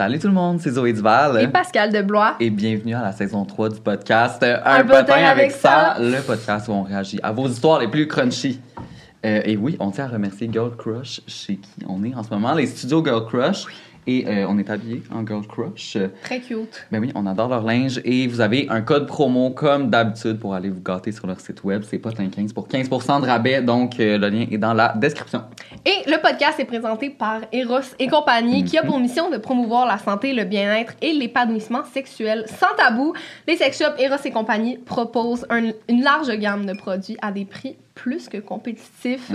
Salut tout le monde, c'est Zoé Duval. Et Pascal de Blois. Et bienvenue à la saison 3 du podcast euh, Un potin avec ça. le podcast où on réagit à vos histoires les plus crunchy. Euh, et oui, on tient à remercier Girl Crush, chez qui on est en ce moment, les studios Girl Crush. Et euh, on est habillés en Girl Crush. Très cute. Ben oui, on adore leur linge. Et vous avez un code promo comme d'habitude pour aller vous gâter sur leur site web. C'est pas 15 pour 15% de rabais. Donc, euh, le lien est dans la description. Et le podcast est présenté par Eros et compagnie, qui a pour mission de promouvoir la santé, le bien-être et l'épanouissement sexuel sans tabou. Les sex shops Eros et compagnie proposent un- une large gamme de produits à des prix plus que compétitifs.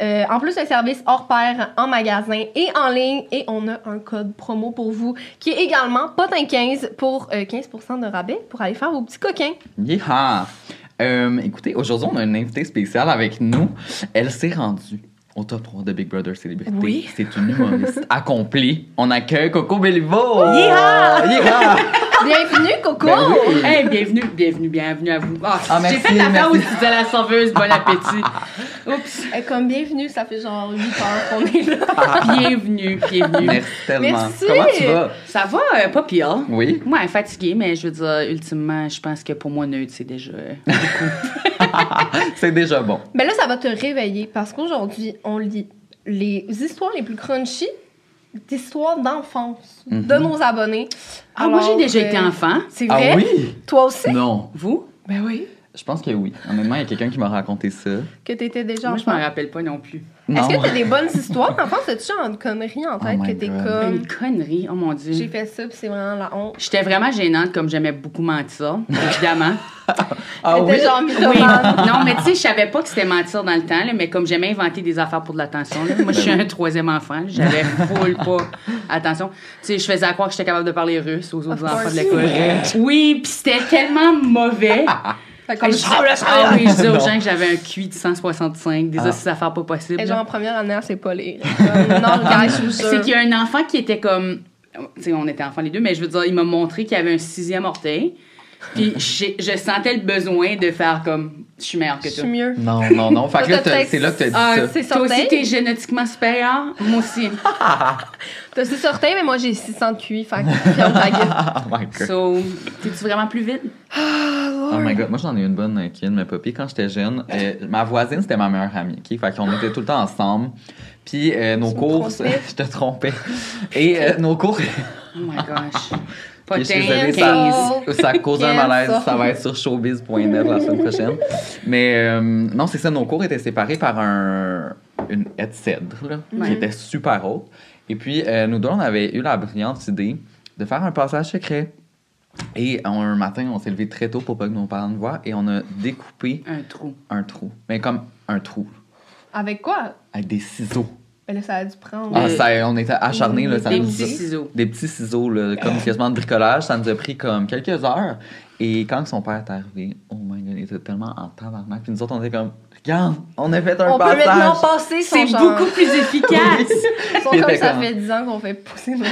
Euh, en plus, un service hors pair en magasin et en ligne. Et on a un code promo pour vous qui est également potin15 pour euh, 15% de rabais pour aller faire vos petits coquins. Yeehaw! Euh, écoutez, aujourd'hui, on a une invitée spéciale avec nous. Elle s'est rendue au top 3 de Big Brother Célébrité. Oui. C'est une humoriste accomplie. On accueille Coco Bellivo! Yeehaw! Yeehaw! Bienvenue, Coco! Ben oui. Hey, bienvenue, bienvenue, bienvenue à vous. Ah, Ah, J'ai fait l'affaire où tu disais la serveuse bon appétit. Oups. Eh, comme bienvenue, ça fait genre 8 heures qu'on est là. Bienvenue, bienvenue. Merci tellement. Merci. Comment tu vas? Ça va, euh, pas pire. Oui. Ouais, fatiguée, mais je veux dire, ultimement, je pense que pour moi, neutre, c'est déjà. C'est déjà bon. Ben là, ça va te réveiller parce qu'aujourd'hui, on lit les histoires les plus crunchy d'histoires d'enfance de nos abonnés. Ah, moi, j'ai Alors, déjà été enfant. C'est Ah vrai? oui? Toi aussi? Non. Vous? Ben oui. Je pense que oui. Honnêtement, il y a quelqu'un qui m'a raconté ça. Que t'étais déjà Moi, je enfant. m'en rappelle pas non plus. Est-ce que t'as des bonnes histoires? D'enfance? As-tu genre une connerie en tête Oh my que t'es comme... Une connerie, oh mon Dieu. J'ai fait ça, puis c'est vraiment la honte. J'étais vraiment gênante, comme j'aimais beaucoup mentir, évidemment. Ah oui? genre Oui. Non, mais tu sais, je savais pas que c'était mentir dans le temps, là, mais comme j'aimais inventer des affaires pour de l'attention, là. moi, je suis un troisième enfant, j'avais full pas attention. Tu sais, je faisais croire que j'étais capable de parler russe aux autres Of enfants de l'école. Oui, puis c'était tellement mauvais. Fait comme Je- Ah oui, je disais aux gens que j'avais un QI de 165, des Ah. astuces affaires pas possibles. Et genre en première année, sait pas lire. Comme, non, guys, je. C'est qu'il y a un enfant qui était comme. Tu sais, on était enfants les deux, mais je veux dire, il m'a montré qu'il y avait un sixième orteil. Puis je sentais le besoin de faire comme. Je suis meilleure que Je suis toi. mieux. Non, non, non. Fait que là, c'est là que t'as dit Ah, ça. C'est toi aussi, t'es génétiquement supérieur. Moi aussi. T'as 6 orteils, mais moi j'ai 600 de QI. Fait que. Oh my God. So, t'es-tu vraiment plus vite? Oh my god, moi j'en ai une bonne euh, qui de popper quand j'étais jeune. Euh, ma voisine, c'était ma meilleure amie, ok? Fait qu'on était tout le temps ensemble. Puis euh, nos Tu cours, je te trompais. Et euh, nos cours, Oh my gosh. Je suis désolée, 15. ça, ça cause un malaise, ça va être sur showbiz.net la semaine prochaine. Mais euh, non, c'est ça, nos cours étaient séparés par un, une haie de cèdre, là, Ouais. qui était super haute. Et puis, euh, nous deux, on avait eu la brillante idée de faire un passage secret. Et un matin, on s'est levé très tôt pour pas que nos parents nous voient et on a découpé Un trou. un trou. Mais comme un trou, Avec quoi? avec des ciseaux. Ben là, ça a dû prendre. Ah, Euh, ça, on était acharnés, là. Ça Des nous petits a- ciseaux. Des petits ciseaux, là, comme quasiment de bricolage. Ça nous a pris comme quelques heures. Et quand son père est arrivé, oh my god, il était tellement en tabarnak. Puis nous autres, on était comme, regarde, on a fait un On peut passage. maintenant passer son C'est beaucoup plus efficace. Sont comme ça comme- fait 10 ans qu'on fait pousser nos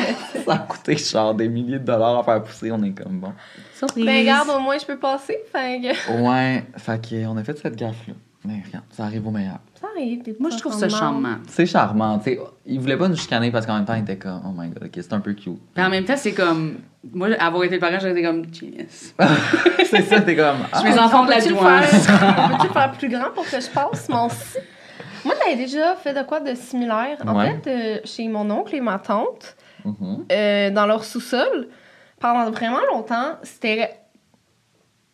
Ça a coûté genre des milliers de dollars à faire pousser. On est comme bon. Surprise. Ben, regarde, au moins, je peux passer. Fait que Ouais, fait qu'on a fait cette gaffe-là. Mais regarde, ça arrive au meilleur. Des Moi, je trouve ça charmant. C'est charmant, tu sais. Il voulait pas nous chicaner parce qu'en même temps, il était comme, oh my god, ok, c'est un peu cute. Puis en même temps, c'est comme. Moi, avoir été le parent, j'aurais été comme. Yes. c'est ça, t'es comme, ah, mes enfants de la Peux-tu douane. le faire plus grand pour que je passe mon si? Moi, j'avais déjà fait de quoi de similaire. En Ouais. fait, euh, chez mon oncle et ma tante, mhm. euh, dans leur sous-sol, pendant vraiment longtemps, c'était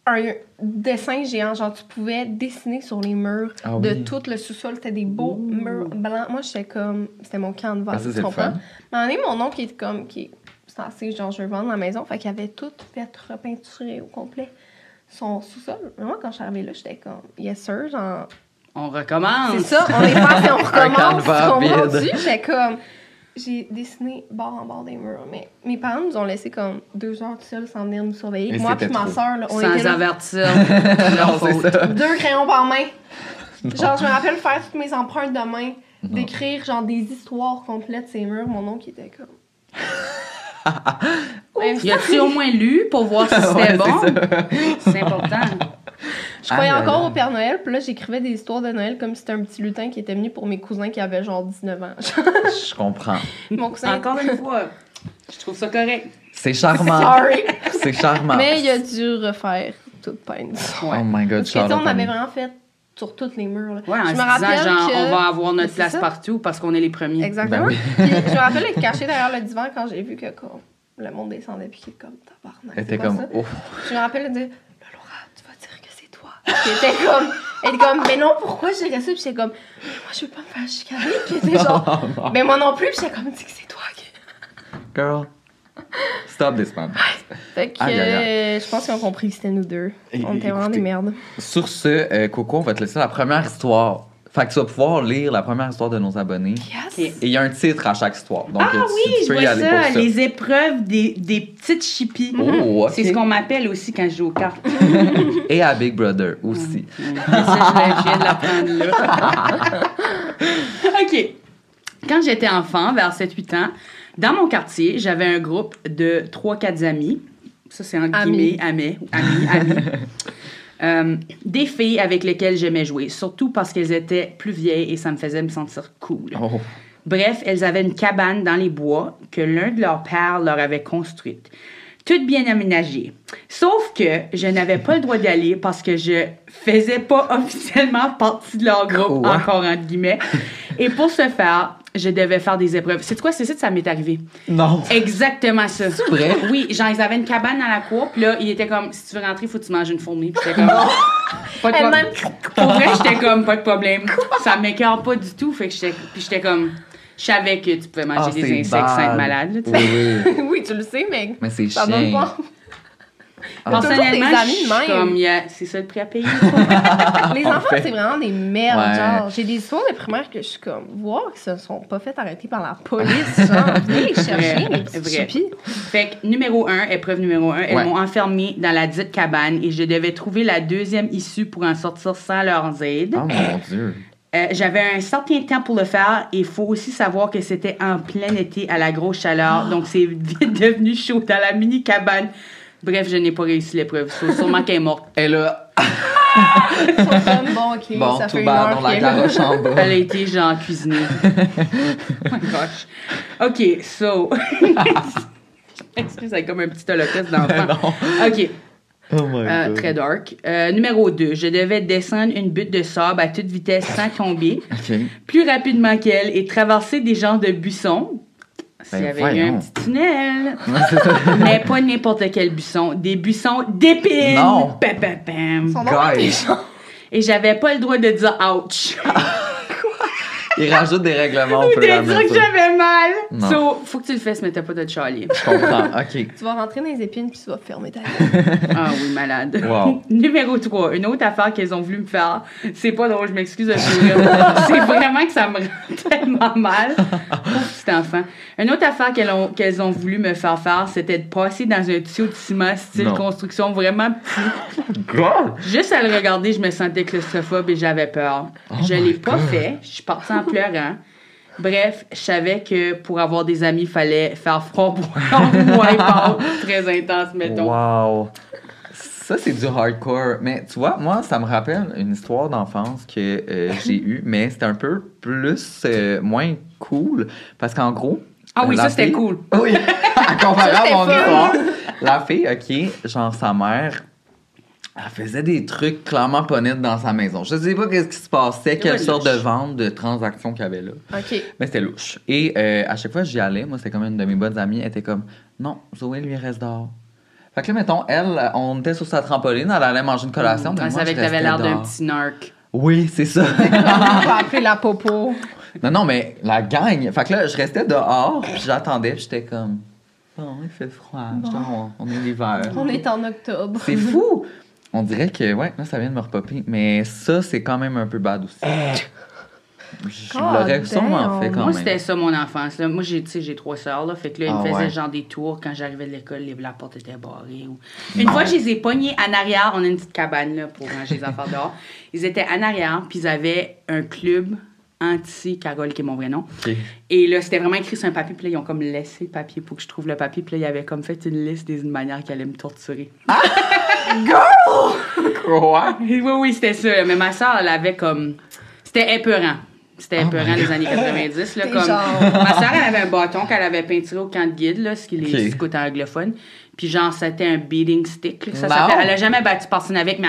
un dessin géant. Genre, tu pouvais dessiner sur les murs Ah de oui. tout le sous-sol. C'était des beaux murs blancs. Moi, j'étais comme... C'était mon camp de Ah, tu comprends? Mais mon oncle, il était comme... Qui, assez, genre, je veux vendre la maison. Fait qu'il avait tout fait repeinturer au complet son sous-sol. Moi, quand je suis arrivée là, j'étais comme... Yes, sir, genre... On recommence. C'est ça, on est passé, on recommence. canevas on. J'étais comme. J'ai dessiné bord en bord des murs. Mais mes parents nous ont laissé comme deux heures tout seuls sans venir nous surveiller. Et Moi puis ma soeur, là, on Sans était là, avertir. Deux crayons par main. Genre, je me rappelle faire toutes mes empreintes de main, d'écrire genre des histoires complètes ces murs. Mon oncle était comme. Y a-tu au moins lu pour voir si c'était Ouais, bon? C'est important. Je croyais aïe, encore au Père Noël, puis là, j'écrivais des histoires de Noël comme si c'était un petit lutin qui était venu pour mes cousins qui avaient genre 19 ans. Je comprends. Mon cousin. Encore une fois, je trouve ça correct. C'est charmant. Sorry. C'est charmant. Mais il a dû refaire toute peine. Oh my god, out on avait vraiment fait sur tous les murs. là. Ouais, en je me disant, rappelle genre, que... on va avoir notre place ça. partout parce qu'on est les premiers. Exactement. Ben oui. Puis, je me rappelle être cachée derrière le divan quand j'ai vu que comme, le monde descendait puis qu'il était comme tabarnak. Était quoi comme, ça? oh. Je me rappelle de dire Là, Laura, tu vas dire était comme, elle était comme, mais non, pourquoi je dirais ça? Puis j'étais comme, moi je veux pas me faire chicaner. Puis était genre, Non, non. mais moi non plus. Puis j'étais comme, dis que c'est toi. qui- Girl, stop this man. Fait que euh, je pense qu'ils ont compris que c'était nous deux. On était vraiment des merdes. Sur ce, euh, Coco, on va te laisser la première histoire. Fait que tu vas pouvoir lire la première histoire de nos abonnés. Yes. Et il y a un titre à chaque histoire. Donc, Ah tu, oui, tu je y vois aller ça, pour ça. les épreuves des, des petites chippies. Oh, ok. C'est ce qu'on m'appelle aussi quand je joue aux cartes. Et à Big Brother aussi. Ça, je viens- je viens de l'apprendre là. OK. Quand j'étais enfant, vers 7-8 ans, dans mon quartier, j'avais un groupe de 3-4 amis. Ça, c'est entre Amis. guillemets, amis, amis, amis. Euh, des filles avec lesquelles j'aimais jouer, surtout parce qu'elles étaient plus vieilles et ça me faisait me sentir cool. Oh. Bref, elles avaient une cabane dans les bois que l'un de leurs pères leur avait construite. Toute bien aménagée. Sauf que je n'avais pas le droit d'y aller parce que je faisais pas officiellement partie de leur groupe, Quoi? encore entre guillemets. Et pour ce faire, je devais faire des épreuves. C'est quoi? C'est ça que ça m'est arrivé. Non. Exactement ça. C'est vrai? Oui, genre, ils avaient une cabane dans la cour, puis là, il était comme, si tu veux rentrer, il faut que tu manges une fourmi. Puis j'étais comme, pas de problème. Pour vrai, j'étais comme, pas de problème. Ça m'écœure pas du tout, fait que j'étais, puis j'étais comme, je savais que tu pouvais manger Ah, des insectes bad. sans être malade, là, tu sais. Oui, oui. oui, tu le sais, mais Mais c'est chiant. Ah. Personnellement, des comme, il y a- c'est ça le prix à payer. Les En enfants, fait. c'est vraiment des merdes. Ouais. Genre, j'ai des histoires de primaire que je suis comme, voir qu'ils se sont pas fait arrêter par la police. Genre, venez les chercher, les petits. Fait que, numéro un, épreuve numéro un, elles Ouais. m'ont enfermée dans la dite cabane et je devais trouver la deuxième issue pour en sortir sans leur aide. Oh mon dieu. Euh, J'avais un certain temps pour le faire et il faut aussi savoir que c'était en plein été à la grosse chaleur, donc c'est vite devenu chaud dans la mini cabane. Bref, je n'ai pas réussi l'épreuve. Sû- Sûrement qu'elle est morte. Ils sont comme, bon, ok, bon, ça tout fait bas la. Elle a été genre cuisinée. oh my gosh. OK, so. Excuse, c'est comme un petit holocauste d'enfant? Non. OK. Oh my Euh, god. très dark. Euh, numéro 2. Je devais descendre une butte de sable à toute vitesse sans tomber, Ok. plus rapidement qu'elle et traverser des genres de buissons. S'il y Ben, avait eu un petit tunnel. Mais pas n'importe quel buisson. Des buissons d'épines. Non. Pam, pam, pam. Guys. Et j'avais pas le droit de dire ouch. Il rajoute des règlements à de dire que j'avais mal. Non. So, faut que tu le fasses, mais t'as pas de Charlie. Je comprends. OK. Tu vas rentrer dans les épines puis tu vas fermer ta gueule. Ah oui, malade. Wow. Numéro 3, une autre affaire qu'elles ont voulu me faire. C'est pas drôle, je m'excuse de sourire. C'est vraiment que ça me rend tellement mal. Pauvre petit enfant. Une autre affaire qu'elles ont, qu'elles ont voulu me faire faire, c'était de passer dans un tuyau de ciment style Non. construction vraiment petit. God! Juste à le regarder, je me sentais claustrophobe et j'avais peur. je l'ai pas fait. Je suis partie en pleurant. Bref, je savais que pour avoir des amis, il fallait faire front pour un wipe-out très intense, mettons. Wow! Ça, c'est du hardcore. Mais tu vois, moi, ça me rappelle une histoire d'enfance que euh, j'ai eue, mais c'était un peu plus, euh, moins cool. Parce qu'en gros. Ah oui, ça, c'était fille- cool. Oui, à mon histoire. La fille, OK, genre sa mère, elle faisait des trucs clairement pas nets dans sa maison. Je sais pas qu'est-ce qui se passait, quelle sorte louche. de vente, de transaction qu'il y avait là. OK. Mais c'était louche. Et euh, à chaque fois que j'y allais, moi, c'était comme une de mes bonnes amies, elle était comme Non, Zoé, lui, reste dehors. Fait que là, mettons, elle, on était sur sa trampoline, elle allait manger une collation. mais Elle moi, savait que t'avais l'air d'un petit narc. Oui, c'est ça. Appeler la popo. non, non, mais la gang. Fait que là, je restais dehors, puis j'attendais, puis j'étais comme Bon, il fait froid, genre, on, on est l'hiver. On est en octobre. C'est fou! On dirait que, ouais, là, ça vient de me repopper. Mais ça, c'est quand même un peu bad aussi. Je God l'aurais sûrement fait quand Moi, même. c'était ça mon enfance. Là. Moi, j'ai, tu sais, j'ai trois sœurs, là. Fait que là, ils Ah me faisaient ouais. genre des tours quand j'arrivais de l'école, les- la porte était barrée. Ou... Une fois, je les ai pognés en arrière. On a une petite cabane, là, pour ranger les affaires dehors. Ils étaient en arrière, puis ils avaient un club anti-Carole, qui est mon vrai nom. Et là, c'était vraiment écrit sur un papier, puis là, ils ont comme laissé le papier pour que je trouve le papier, puis là, ils avaient comme fait une liste des manières qu'ils allaient me torturer. Quoi? oui, oui, c'était ça. Mais ma soeur, elle avait comme. C'était épeurant. C'était épeurant les années 90. Là, comme... genre- Ma soeur, elle avait un bâton qu'elle avait peinturé au camp de guide, là, ce qui est les Ok. scouts anglophones. Puis genre, c'était un beating stick. là, ça. Elle a jamais battu personne avec, mais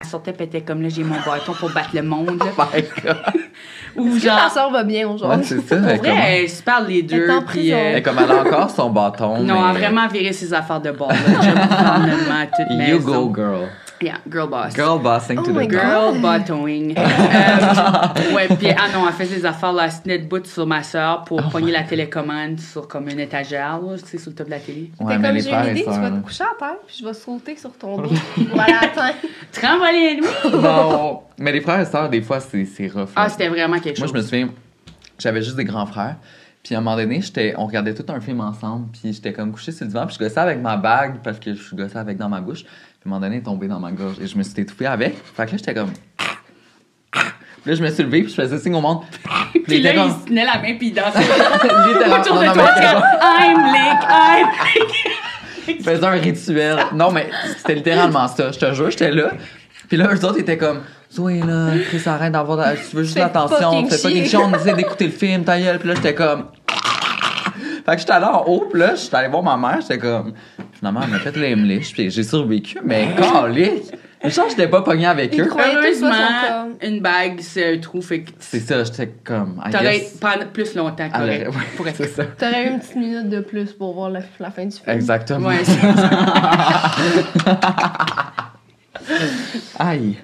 Elle sortait, puis elle était comme là, j'ai mon bâton pour battre le monde. là. My God. Ou Est-ce que ta genre. soeur va bien Ouais, aujourd'hui? c'est ça. Pour elle, vrai, comment- elle se parle les deux. Elle est en puis, euh, elle, comme elle a encore son bâton. non, elle a mais- vraiment viré ses affaires de bord. là. Je gouvernement, toute You maison. go, girl. Yeah, girl boss. Girl bossing Oh to my the God. Girl bottoming. Euh, ouais, puis ah non, elle faisait des affaires là, elle se tenait debout sur ma soeur pour Oh pogner la télécommande sur comme une étagère, là, tu sais, sur le top de la télé. Ouais, comme les j'ai frères une idée, tu vas te coucher à terre puis je vais sauter sur ton dos. voilà, attends. Trampoline, oui! Non. Mais les frères et sœurs, des fois, c'est c'est rough. Ah, là. c'était vraiment quelque Moi, chose. je me souviens, j'avais juste des grands frères. Puis à un moment donné, j'étais, on regardait tout un film ensemble. Puis j'étais comme couché sur le divan. Puis je gossais avec ma bague parce que je gossais avec dans ma bouche. Puis à un moment donné, elle est tombée dans ma gorge. Et je me suis étouffé avec. Fait que là, j'étais comme. Puis là, je me suis levé. Puis je faisais signe au monde. Puis Puis il là, était il comme. se tenait la main, puis il dansait Littéralement, autour de non, toi. comme, I'm Lick, I'm Lick. Il faisait un rituel. Non, mais c'était littéralement ça. Je te jure, j'étais là. Puis là, eux autres étaient comme, Zoé, là, Chris, arrête d'avoir. de- Tu veux juste l'attention. Fais pas quelque chose. On essaie d'écouter le film, ta gueule. Puis là, j'étais comme. Fait que j'étais allé en haut, puis là, j'étais allé voir ma mère, j'étais comme. Finalement, elle m'a fait l'aimeliche, puis j'ai survécu, mais calique! Mais je pense que j'étais pas pogné avec Il eux. tous pas Heureusement, une bague, c'est un trou, fait que C'est ça, j'étais comme. I t'aurais guess- pendant plus longtemps elle aurait- correct. ouais, pour être- c'est ça. T'aurais eu une petite minute de plus pour voir la, la fin du film. Exactement. Ouais, c'est- Aïe.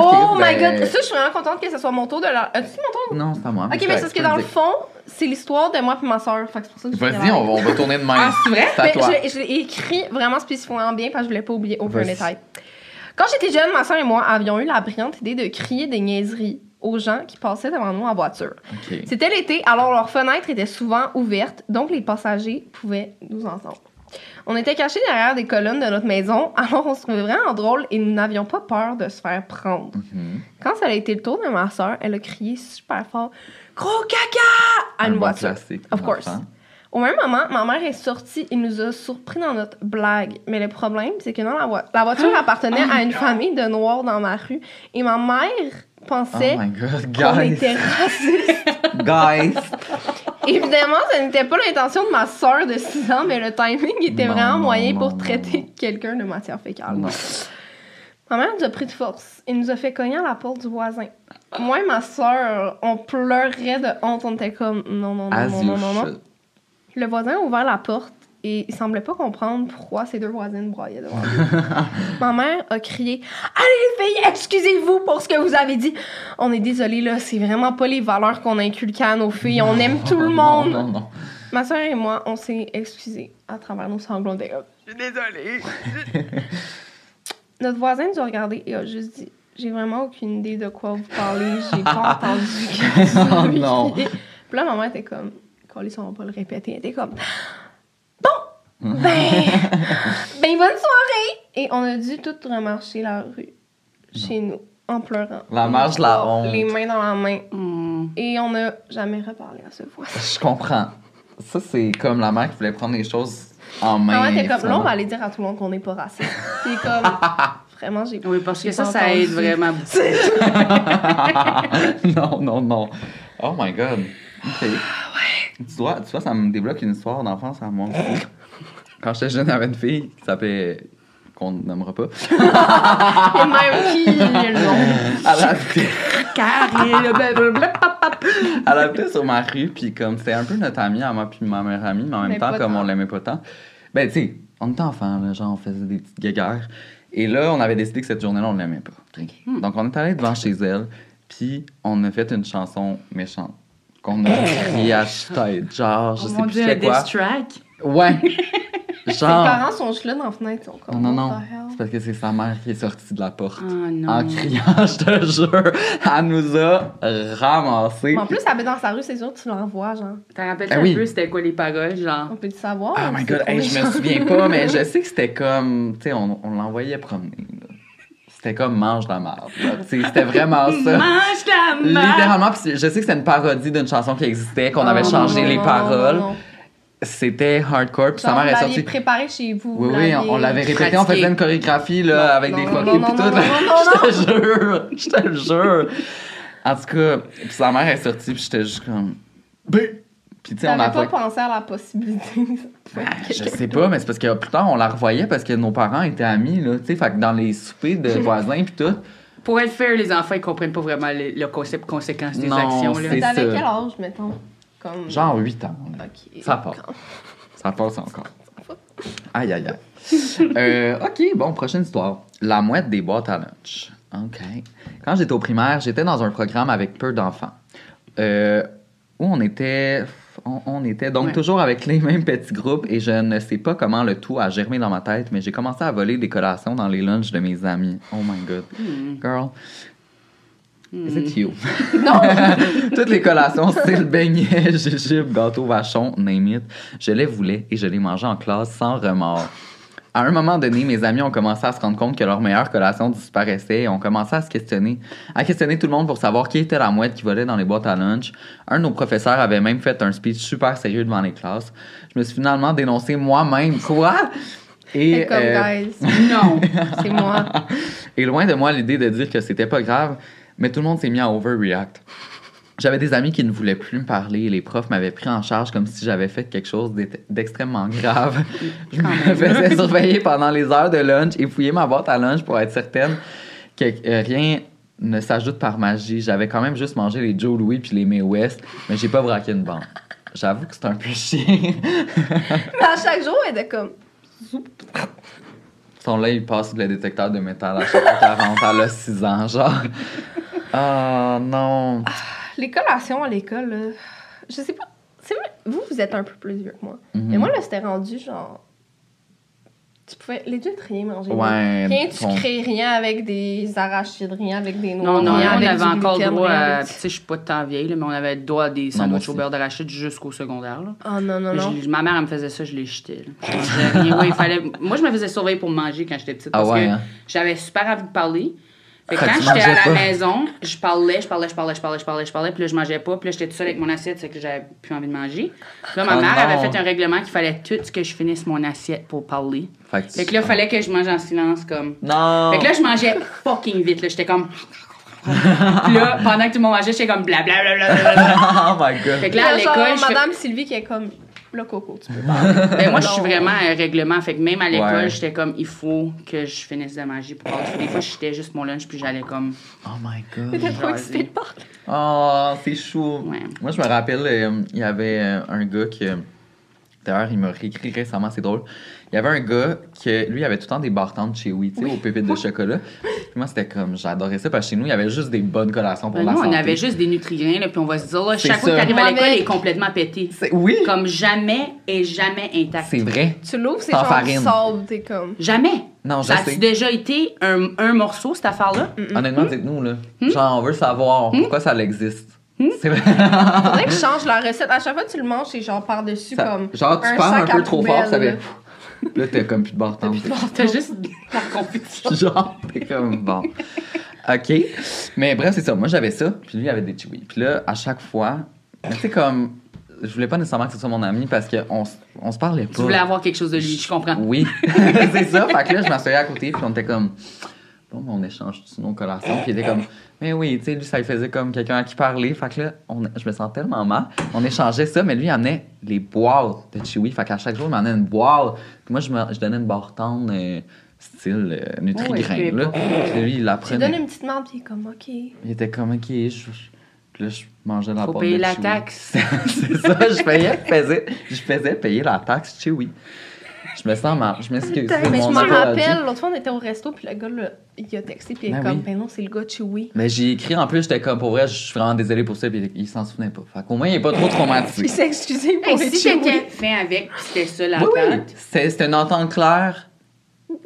Oh Ok, my ben- god! Ça, je suis vraiment contente que ce soit mon tour de leur. As-tu mon tour? Non, c'est pas moi. Ok, mais c'est parce que dans le fond, c'est l'histoire de moi et ma soeur. Fait que c'est pour ça que je Vas-y, on va, on va tourner de même. Ah, c'est vrai? Mais toi. je, je l'ai écrit vraiment spécifiquement bien parce que je voulais pas oublier aucun détail. Quand j'étais jeune, ma soeur et moi avions eu la brillante idée de crier des niaiseries aux gens qui passaient devant nous en voiture. C'était l'été, alors leurs fenêtres étaient souvent ouvertes, donc les passagers pouvaient nous entendre. On était cachés derrière des colonnes de notre maison, alors on se trouvait vraiment drôle et nous n'avions pas peur de se faire prendre. Mhm. Quand ça a été le tour de ma soeur, elle a crié super fort Gros caca à Un une voiture. Of course. Au même moment, ma mère est sortie et nous a surpris dans notre blague. Mais le problème, c'est que dans la, la voiture appartenait à une famille de noirs dans ma rue et ma mère Oh pensait my god, qu'on guys. était raciste. Guys. Évidemment, ce n'était pas l'intention de ma soeur de 6 ans, mais le timing était Non, vraiment non, moyen non, pour traiter quelqu'un de matière fécale. Ma mère nous a pris de force et nous a fait cogner à la porte du voisin. Moi et ma soeur, on pleurait de honte. On était comme non, non, non, As non, non, non. Le voisin a ouvert la porte et il semblait pas comprendre pourquoi ces deux voisines broyaient devant lui. Ma mère a crié Allez, les filles, excusez-vous pour ce que vous avez dit. On est désolé, là, c'est vraiment pas les valeurs qu'on inculque à nos filles. On aime tout le monde. Non, non. Ma soeur et moi, on s'est excusés à travers nos comme, Je suis désolée. Notre voisin nous a regardé et a juste dit J'ai vraiment aucune idée de quoi vous parlez. J'ai pas entendu que vous Oh non. Puis là, maman était comme Quand ils on va pas le répéter, elle était comme ben, ben, bonne soirée. Et on a dû tout remarcher la rue chez nous en pleurant. La marche de la honte. Les mains dans la main. Hmm. Et on n'a jamais reparlé à ce voisin. Je comprends. Ça, c'est comme la mère qui voulait prendre les choses en main. Maman était comme, là, on va aller dire à tout le monde qu'on n'est pas raciste. Puis comme, vraiment, j'ai Oui, parce que ça, ça aide vraiment beaucoup. non, non, non. Oh my god. OK. Tu vois, tu vois, ça me débloque une histoire d'enfance à moi. Quand j'étais jeune, il y avait une fille qui s'appelait. qu'on nommera pas. Et même qui, non. Elle habitait, elle sur ma rue, puis comme c'était un peu notre amie à moi, puis ma meilleure amie, mais en même Mais temps, comme tant. on l'aimait pas tant. Ben, tu sais, on était enfants, là, genre, on faisait des petites guéguerres. Et là, on avait décidé que cette journée-là, on l'aimait pas. ok? Donc, on est allé devant chez elle, puis on a fait une chanson méchante. Qu'on a crié à tête genre, je Oh sais mon plus dieu, un c'était quoi. diss track? Ouais. Ses Genre. parents sont là dans la fenêtre. Ils sont comme, Non, non, what non. the hell? C'est parce que c'est sa mère qui est sortie de la porte. Oh non. En criant, je te jure, elle nous a ramassés. Mais En plus, elle habite dans sa rue, c'est sûr que tu l'envoies, genre. T'en rappelles Ah un peu c'était quoi les paroles, genre? On peut le savoir? Oh my god, hey, je me souviens pas, mais je sais que c'était comme, tu sais, on, on l'envoyait promener. là. C'était comme mange la marde. là. Tu sais, C'était vraiment ça. Mange ta main! Littéralement, je sais que c'était une parodie d'une chanson qui existait, qu'on avait Oh, changé non, les paroles. non, non. C'était hardcore, puis sa mère est vous sortie. préparé chez vous. Oui, vous oui, on, l'avait répété, on faisait une chorégraphie là, Non, avec non, des non, fuck non, you non, pis tout. non, là. non, non, Je te jure, je te le jure. En tout cas, puis sa mère est sortie, puis j'étais juste comme. Ben! Puis tu sais, on a pas fait- pensé à la possibilité. Ah, Je sais pas, mais c'est parce que plus tard, on la revoyait parce que nos parents étaient amis, là, tu sais, fait que dans les soupers de voisins pis tout. Pour être fair, les enfants, ils comprennent pas vraiment le, le concept conséquence des Non, actions. c'est- Là. T'avais ça. quel âge, mettons? Comme... Genre 8 ans. Ça passe. Ça passe encore. Aïe, aïe, aïe. Euh, OK, bon, prochaine histoire. La mouette des boîtes à lunch. OK. Quand j'étais au primaire, j'étais dans un programme avec peu d'enfants. Euh, où on était... On, on était donc Ouais. toujours avec les mêmes petits groupes et je ne sais pas comment le tout a germé dans ma tête, mais j'ai commencé à voler des collations dans les lunchs de mes amis. Oh my god. Girl. Is it you? Non! Toutes les collations, style beignet, jujube, gâteau vachon, name it, je les voulais et je les mangeais en classe sans remords. À un moment donné, mes amis ont commencé à se rendre compte que leur meilleure collation disparaissait et ont commencé à se questionner, à questionner tout le monde pour savoir qui était la mouette qui volait dans les boîtes à lunch. Un de nos professeurs avait même fait un speech super sérieux devant les classes. Je me suis finalement dénoncé moi-même. Quoi? Et, C'est comme, euh, guys, Non! c'est moi. et loin de moi l'idée de dire que c'était pas grave, mais tout le monde s'est mis à overreact. J'avais des amis qui ne voulaient plus me parler et les profs m'avaient pris en charge comme si j'avais fait quelque chose d'ex- d'extrêmement grave. Je me faisais surveiller pendant les heures de lunch et fouiller ma boîte à lunch pour être certaine que euh, rien ne s'ajoute par magie. J'avais quand même juste mangé les Joe Louis puis les May West, mais j'ai pas braqué une banque. J'avoue que c'est un peu chiant. Mais à chaque jour, elle était comme. Son là, il passe le détecteur de métal à chaque fois qu'elle rentre. Elle a 6 ans, genre. Ah non. Les collations à l'école, là, je sais pas. C'est vrai, vous, vous êtes un peu plus vieux que moi. Mhm. Mais moi, là, c'était rendu genre. Tu pouvais legit rien manger. Ouais, Rien ton- sucré, rien avec des arachides, rien avec des noix. Non, non, rien on avait encore gluten, droit à. Tu sais, je suis pas de temps vieille, là, mais on avait le droit à des sandwichs au beurre d'arachide jusqu'au secondaire. Là. Ah non, non, non. je- ma mère, elle me faisait ça, je les jetais. là. Je mangeais rien. Ouais, il fallait... Moi, je me faisais surveiller pour manger quand j'étais petite Ah parce ouais, que hein? j'avais super envie de parler. Fait que quand j'étais à la pas. maison, je parlais, je parlais, je parlais, je parlais, je parlais, je parlais, puis là, je mangeais pas, puis là, j'étais toute seule avec mon assiette, c'est que j'avais plus envie de manger. Puis là, ma Oh mère non. avait fait un règlement qu'il fallait tout ce que je finisse mon assiette pour parler. Fait que, Fait que là, il fallait que je mange en silence, comme. Non! Fait que là, je mangeais fucking vite, là. J'étais comme. Puis là, pendant que tout le monde mangeait, j'étais comme blablabla. oh my god! Fait que là, à l'école, je Madame Sylvie qui est comme le coco, tu peux parler. Ben, moi, je suis vraiment un règlement. Fait que même à l'école, Ouais. j'étais comme, il faut que je finisse de manger pour parler. Des fois, j'étais juste mon lunch, puis j'allais comme. Oh my god! Trop excitée de parler. Oh, c'est chaud. Ouais. Moi, je me rappelle, euh, il y avait euh, un gars qui. euh, D'ailleurs, il m'a réécrit récemment, c'est drôle. Il y avait un gars qui, lui, il avait tout le temps des bartendes chez Oui, tu sais, aux pépites de chocolat. Puis moi, c'était comme, j'adorais ça, parce que chez nous, il y avait juste des bonnes collations pour Ben, la nous, on santé. avait juste des nutriments, là, puis on va se dire, là, chaque fois que t'arrives à l'école, il est complètement pété. C'est- Oui! Comme jamais et jamais intact. C'est vrai. Tu l'ouvres, c'est genre farine. sable, t'es comme. Jamais. Non, je Ça sais. a-tu déjà été un, un morceau, cette affaire-là? Honnêtement, dites-nous, là. Genre, on veut savoir pourquoi ça existe. C'est vrai. Faudrait que je change la recette. À chaque fois que tu le manges, c'est genre par-dessus Ça- comme. genre, tu un parles un peu trop fort, ça fait. Là, t'as comme plus de bartende. T'as juste la confusion. Genre, t'es comme bon. OK. Mais bref, c'est ça. Moi, j'avais ça. Puis lui, il avait des chiwis. Puis là, à chaque fois, sais, comme. Je voulais pas nécessairement que ce soit mon ami parce qu'on on se parlait pas. Tu voulais avoir quelque chose de lui, je comprends. Oui. c'est ça. Fait que là, je m'asseyais à côté. Puis on était comme. On échange tous nos collations. Puis il était comme. Mais oui, tu sais, lui, ça lui faisait comme quelqu'un à qui parler. Fait que là, on- je me sens tellement mal. On échangeait ça, mais lui, il amenait les boîtes de Chewy. Fait qu'à chaque jour, il m'amenait une boîte. Puis moi, je, me, je donnais une bartende euh, style euh, Nutri-Grain. Ouais, là. Puis lui, il la Tu lui donnes une petite marde, puis il est comme, OK. Il était comme, OK, je. je- Puis là, je mangeais la Faut payer de la taxe. c'est ça, je payais, je faisais, je faisais payer la taxe Chewy. Je me sens mal. Je m'excuse. Mais je me rappelle, l'autre fois, on était au resto, puis le gars, là, il a texté, puis il est Ben comme, oui. ben non, c'est le gars de Chewy. Mais j'ai écrit en plus, j'étais comme pour vrai, je suis vraiment désolé pour ça, puis il, il s'en souvenait pas. Fait qu'au moins, il est pas trop Il traumatisé. s'est excusé pour Hey, si t'étais fin avec, puis c'était ça la Oui, C'était une entente claire.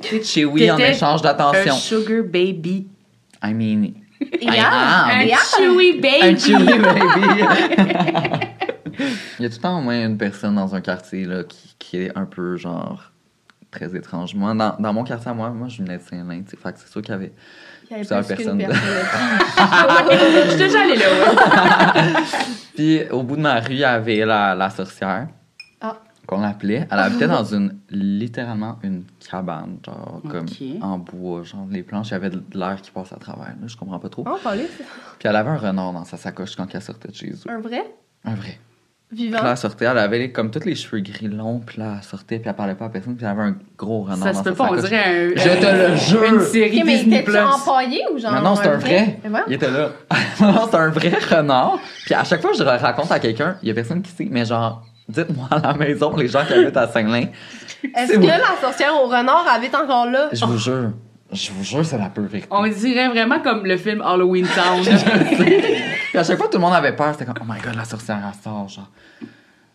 Tu sais, chez oui en échange un d'attention. sugar baby. I mean. Et I ah, am. Un chewy baby. Un chewy baby. Il y a tout le temps au moins une personne dans un quartier là, qui, qui est un peu genre très étrange. Moi, dans, dans mon quartier à moi, moi je venais de Saint-Lin, fait que c'est sûr qu'il y avait Il y avait Plusieurs plus qu'une personnes. personne. Je suis déjà allée là. Puis au bout de ma rue, il y avait la, la sorcière. Ah. Qu'on appelait. Elle habitait dans une, littéralement une cabane, genre comme en bois. Genre les planches, il y avait de l'air qui passe à travers. Là, je comprends pas trop. Oh, Puis elle avait un renard dans sa sacoche quand elle sortait de chez eux. un vrai? Un vrai. Vivant. Puis là, elle sortait, elle avait comme tous les cheveux gris longs, puis là, elle sortait, puis elle parlait pas à personne, puis elle avait un gros renard Ça dans se peut pas, on dirait un, Je te le jure! une série Ok, mais Disney+. était-tu empaillé ou genre. Non, non, c'est un vrai? Il était là. non, c'est un vrai renard. Puis à chaque fois que je le raconte à quelqu'un, il y a personne qui sait. Mais genre, dites-moi à la maison, les gens qui habitent à Saint-Lin. Est-ce que la sorcière au renard habite encore là? Je vous jure. Je vous jure, c'est la vérité. On dirait vraiment comme le film Halloween Town. Puis à chaque fois, tout le monde avait peur. C'était comme, oh my god, la sorcière, elle sort. Genre,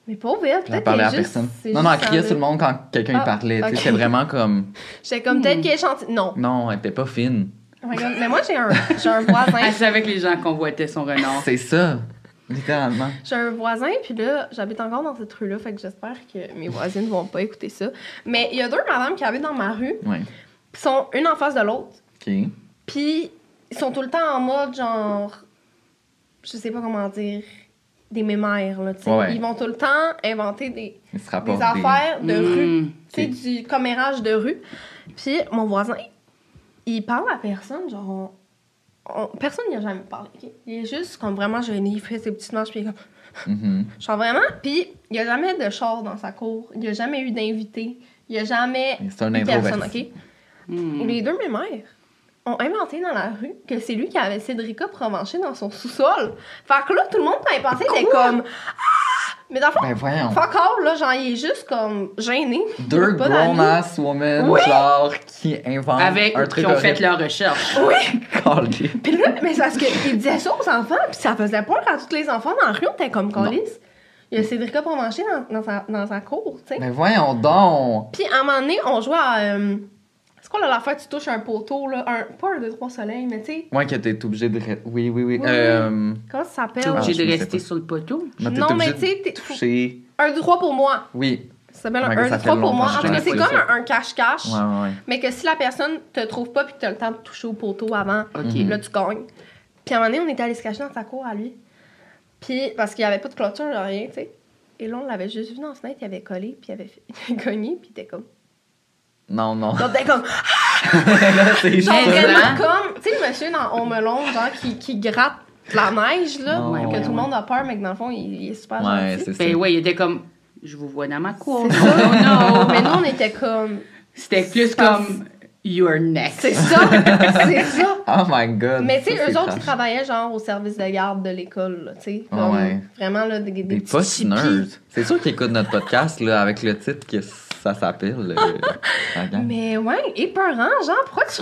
Mais pas vite, elle peut-être parlait qu'elle à juste- personne. Non, non, elle criait sur le monde quand quelqu'un Ah, y parlait. C'était vraiment comme, J'étais comme peut-être qu'elle est gentille. Non. non, elle était pas fine. Oh my God. Mais moi, j'ai un, j'ai un voisin. Elle savait que les gens convoitaient son renard. C'est ça, littéralement. J'ai un voisin, puis là, j'habite encore dans cette rue-là, fait que j'espère que mes voisines vont pas écouter ça. Mais il y a deux madames qui habitent dans ma rue, Ouais. Sont une en face de l'autre, OK. puis ils sont tout le temps en mode genre. Je sais pas comment dire. Des mémères, là, tu sais. Ouais. Ils vont tout le temps inventer des, affaires de rue. Mm. Tu sais, du commérage de rue. Puis mon voisin, il parle à personne, genre. on- on- personne n'y a jamais parlé. ok? Il est juste comme vraiment gêné, il fait ses petites marches, puis il est comme. Mhm. Genre vraiment? Puis il n'y a jamais de char dans sa cour. Il n'y a jamais eu d'invité. Il n'y a jamais C'est un personne. OK? Mm. Les deux mémères ont inventé dans la rue que c'est lui qui avait Cédrica Provencher dans son sous-sol. Fait que là, tout le monde avait pensé était comme Ah! Mais dans le fond, Ben voyons. fuck all, là, genre, il est juste comme gêné. Il Deux grown-ass women, Oui. genre, qui inventent Avec, un truc qui ont fait leur recherche. Oui! Puis là, mais c'est parce qu'il disait ça aux enfants, puis ça faisait peur à tous les enfants dans la rue, on était comme calice. Il y a Cédrica pour manger dans, dans, sa, dans sa cour, tu sais. Mais voyons donc! Puis à un moment donné, on jouait à. euh, quoi là, l'affaire, tu touches un poteau, là? Un, pas un, deux, trois soleils, mais tu sais. Moi, que t'es obligé de. re- Oui, oui, oui. Oui, Euh, Comment ça s'appelle? Ah, Obligé de rester sur le poteau. Non, mais tu sais, toucher. Un, deux, trois pour moi. Oui. Ça s'appelle un God, 1, ça 2, fait 3 pour longtemps moi. En tout cas, c'est comme un, cache-cache. Ouais, ouais, ouais. Mais que si la personne te trouve pas puis que t'as le temps de toucher au poteau avant, OK. Mhm. là, tu gagnes. Puis à un moment donné, on était allé se cacher dans sa cour à lui. Puis, parce qu'il y avait pas de clôture, rien, tu sais. Et là, on l'avait juste vu dans la fenêtre, il avait collé, puis il avait, fait- il avait cogné, puis il était comme. Non, non. Donc, t'es comme. Là, c'est Genre, vraiment hein? comme. Tu sais, le monsieur dans On Melon, genre, qui, qui gratte la neige, là, Non, que ouais, tout le monde a peur, mais que dans le fond, il, il est super Ouais, gentil. c'est ça. Ben ouais, il était comme, je vous vois dans ma cour. C'est Non, ça. non, non. Mais nous, on était comme. C'était plus comme, you're next. C'est ça! c'est ça! Oh my god. Mais tu sais, eux autres, ils travaillaient genre au service de garde de l'école, là, tu sais. Ah Comme ouais. vraiment, là, des, des, Des petits. C'est sûr qu'ils écoutent notre podcast là, avec le titre que ça s'appelle. euh. Mais ouais, épeurant, genre, pourquoi tu.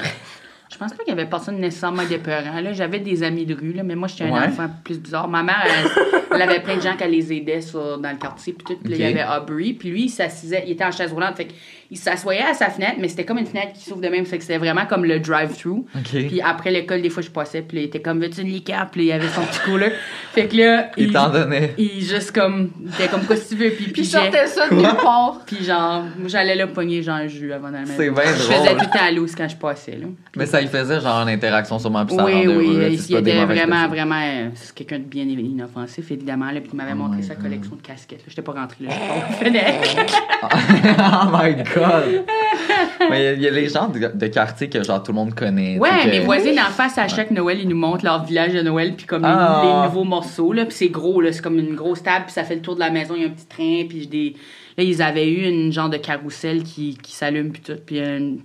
Je pense pas qu'il y avait personne nécessairement d'épeurant. Là, j'avais des amis de rue, là, mais moi, j'étais un Ouais. enfant plus bizarre. Ma mère, elle, elle avait plein de gens qui les aidait sur, dans le quartier, puis tout. Puis là, il y avait Aubrey, puis lui, il s'assisait, il était en chaise roulante, fait qu'il s'assoyait à sa fenêtre, mais c'était comme une fenêtre qui s'ouvre de même, fait que c'était vraiment comme le drive-thru. Ok. Puis après l'école, des fois, je passais, puis il était comme, veux-tu une liqueur? Puis il avait son petit cooler. Fait que là, Il t'en donnait. Il juste comme, il était comme, quoi si tu veux, puis Puis puis sortait ça de nulle part. Puis genre, moi, j'allais là pogner genre un jus avant d'aller C'est bien Je faisais tout le à loose quand je passais, là. Mais ça, il faisait genre une interaction sûrement plus Oui, oui, là, il, était vraiment, vraiment, euh, c'est quelqu'un de bien inoffensif, évidemment, là, puis il m'avait Oh montré my sa God. collection de casquettes. J'étais pas rentrée là, Fennec. oh my god! Mais il y, a les gens de, de quartier que genre tout le monde connaît. Ouais, sais, mes que- voisins d'en face, à chaque Noël, ils nous montrent leur village de Noël, puis comme les- Ah. les, nouveaux morceaux, là, puis c'est gros, là, c'est comme une grosse table, puis ça fait le tour de la maison, il y a un petit train, puis des... Là, ils avaient eu une genre de carrousel qui, qui s'allume, puis tout, puis un...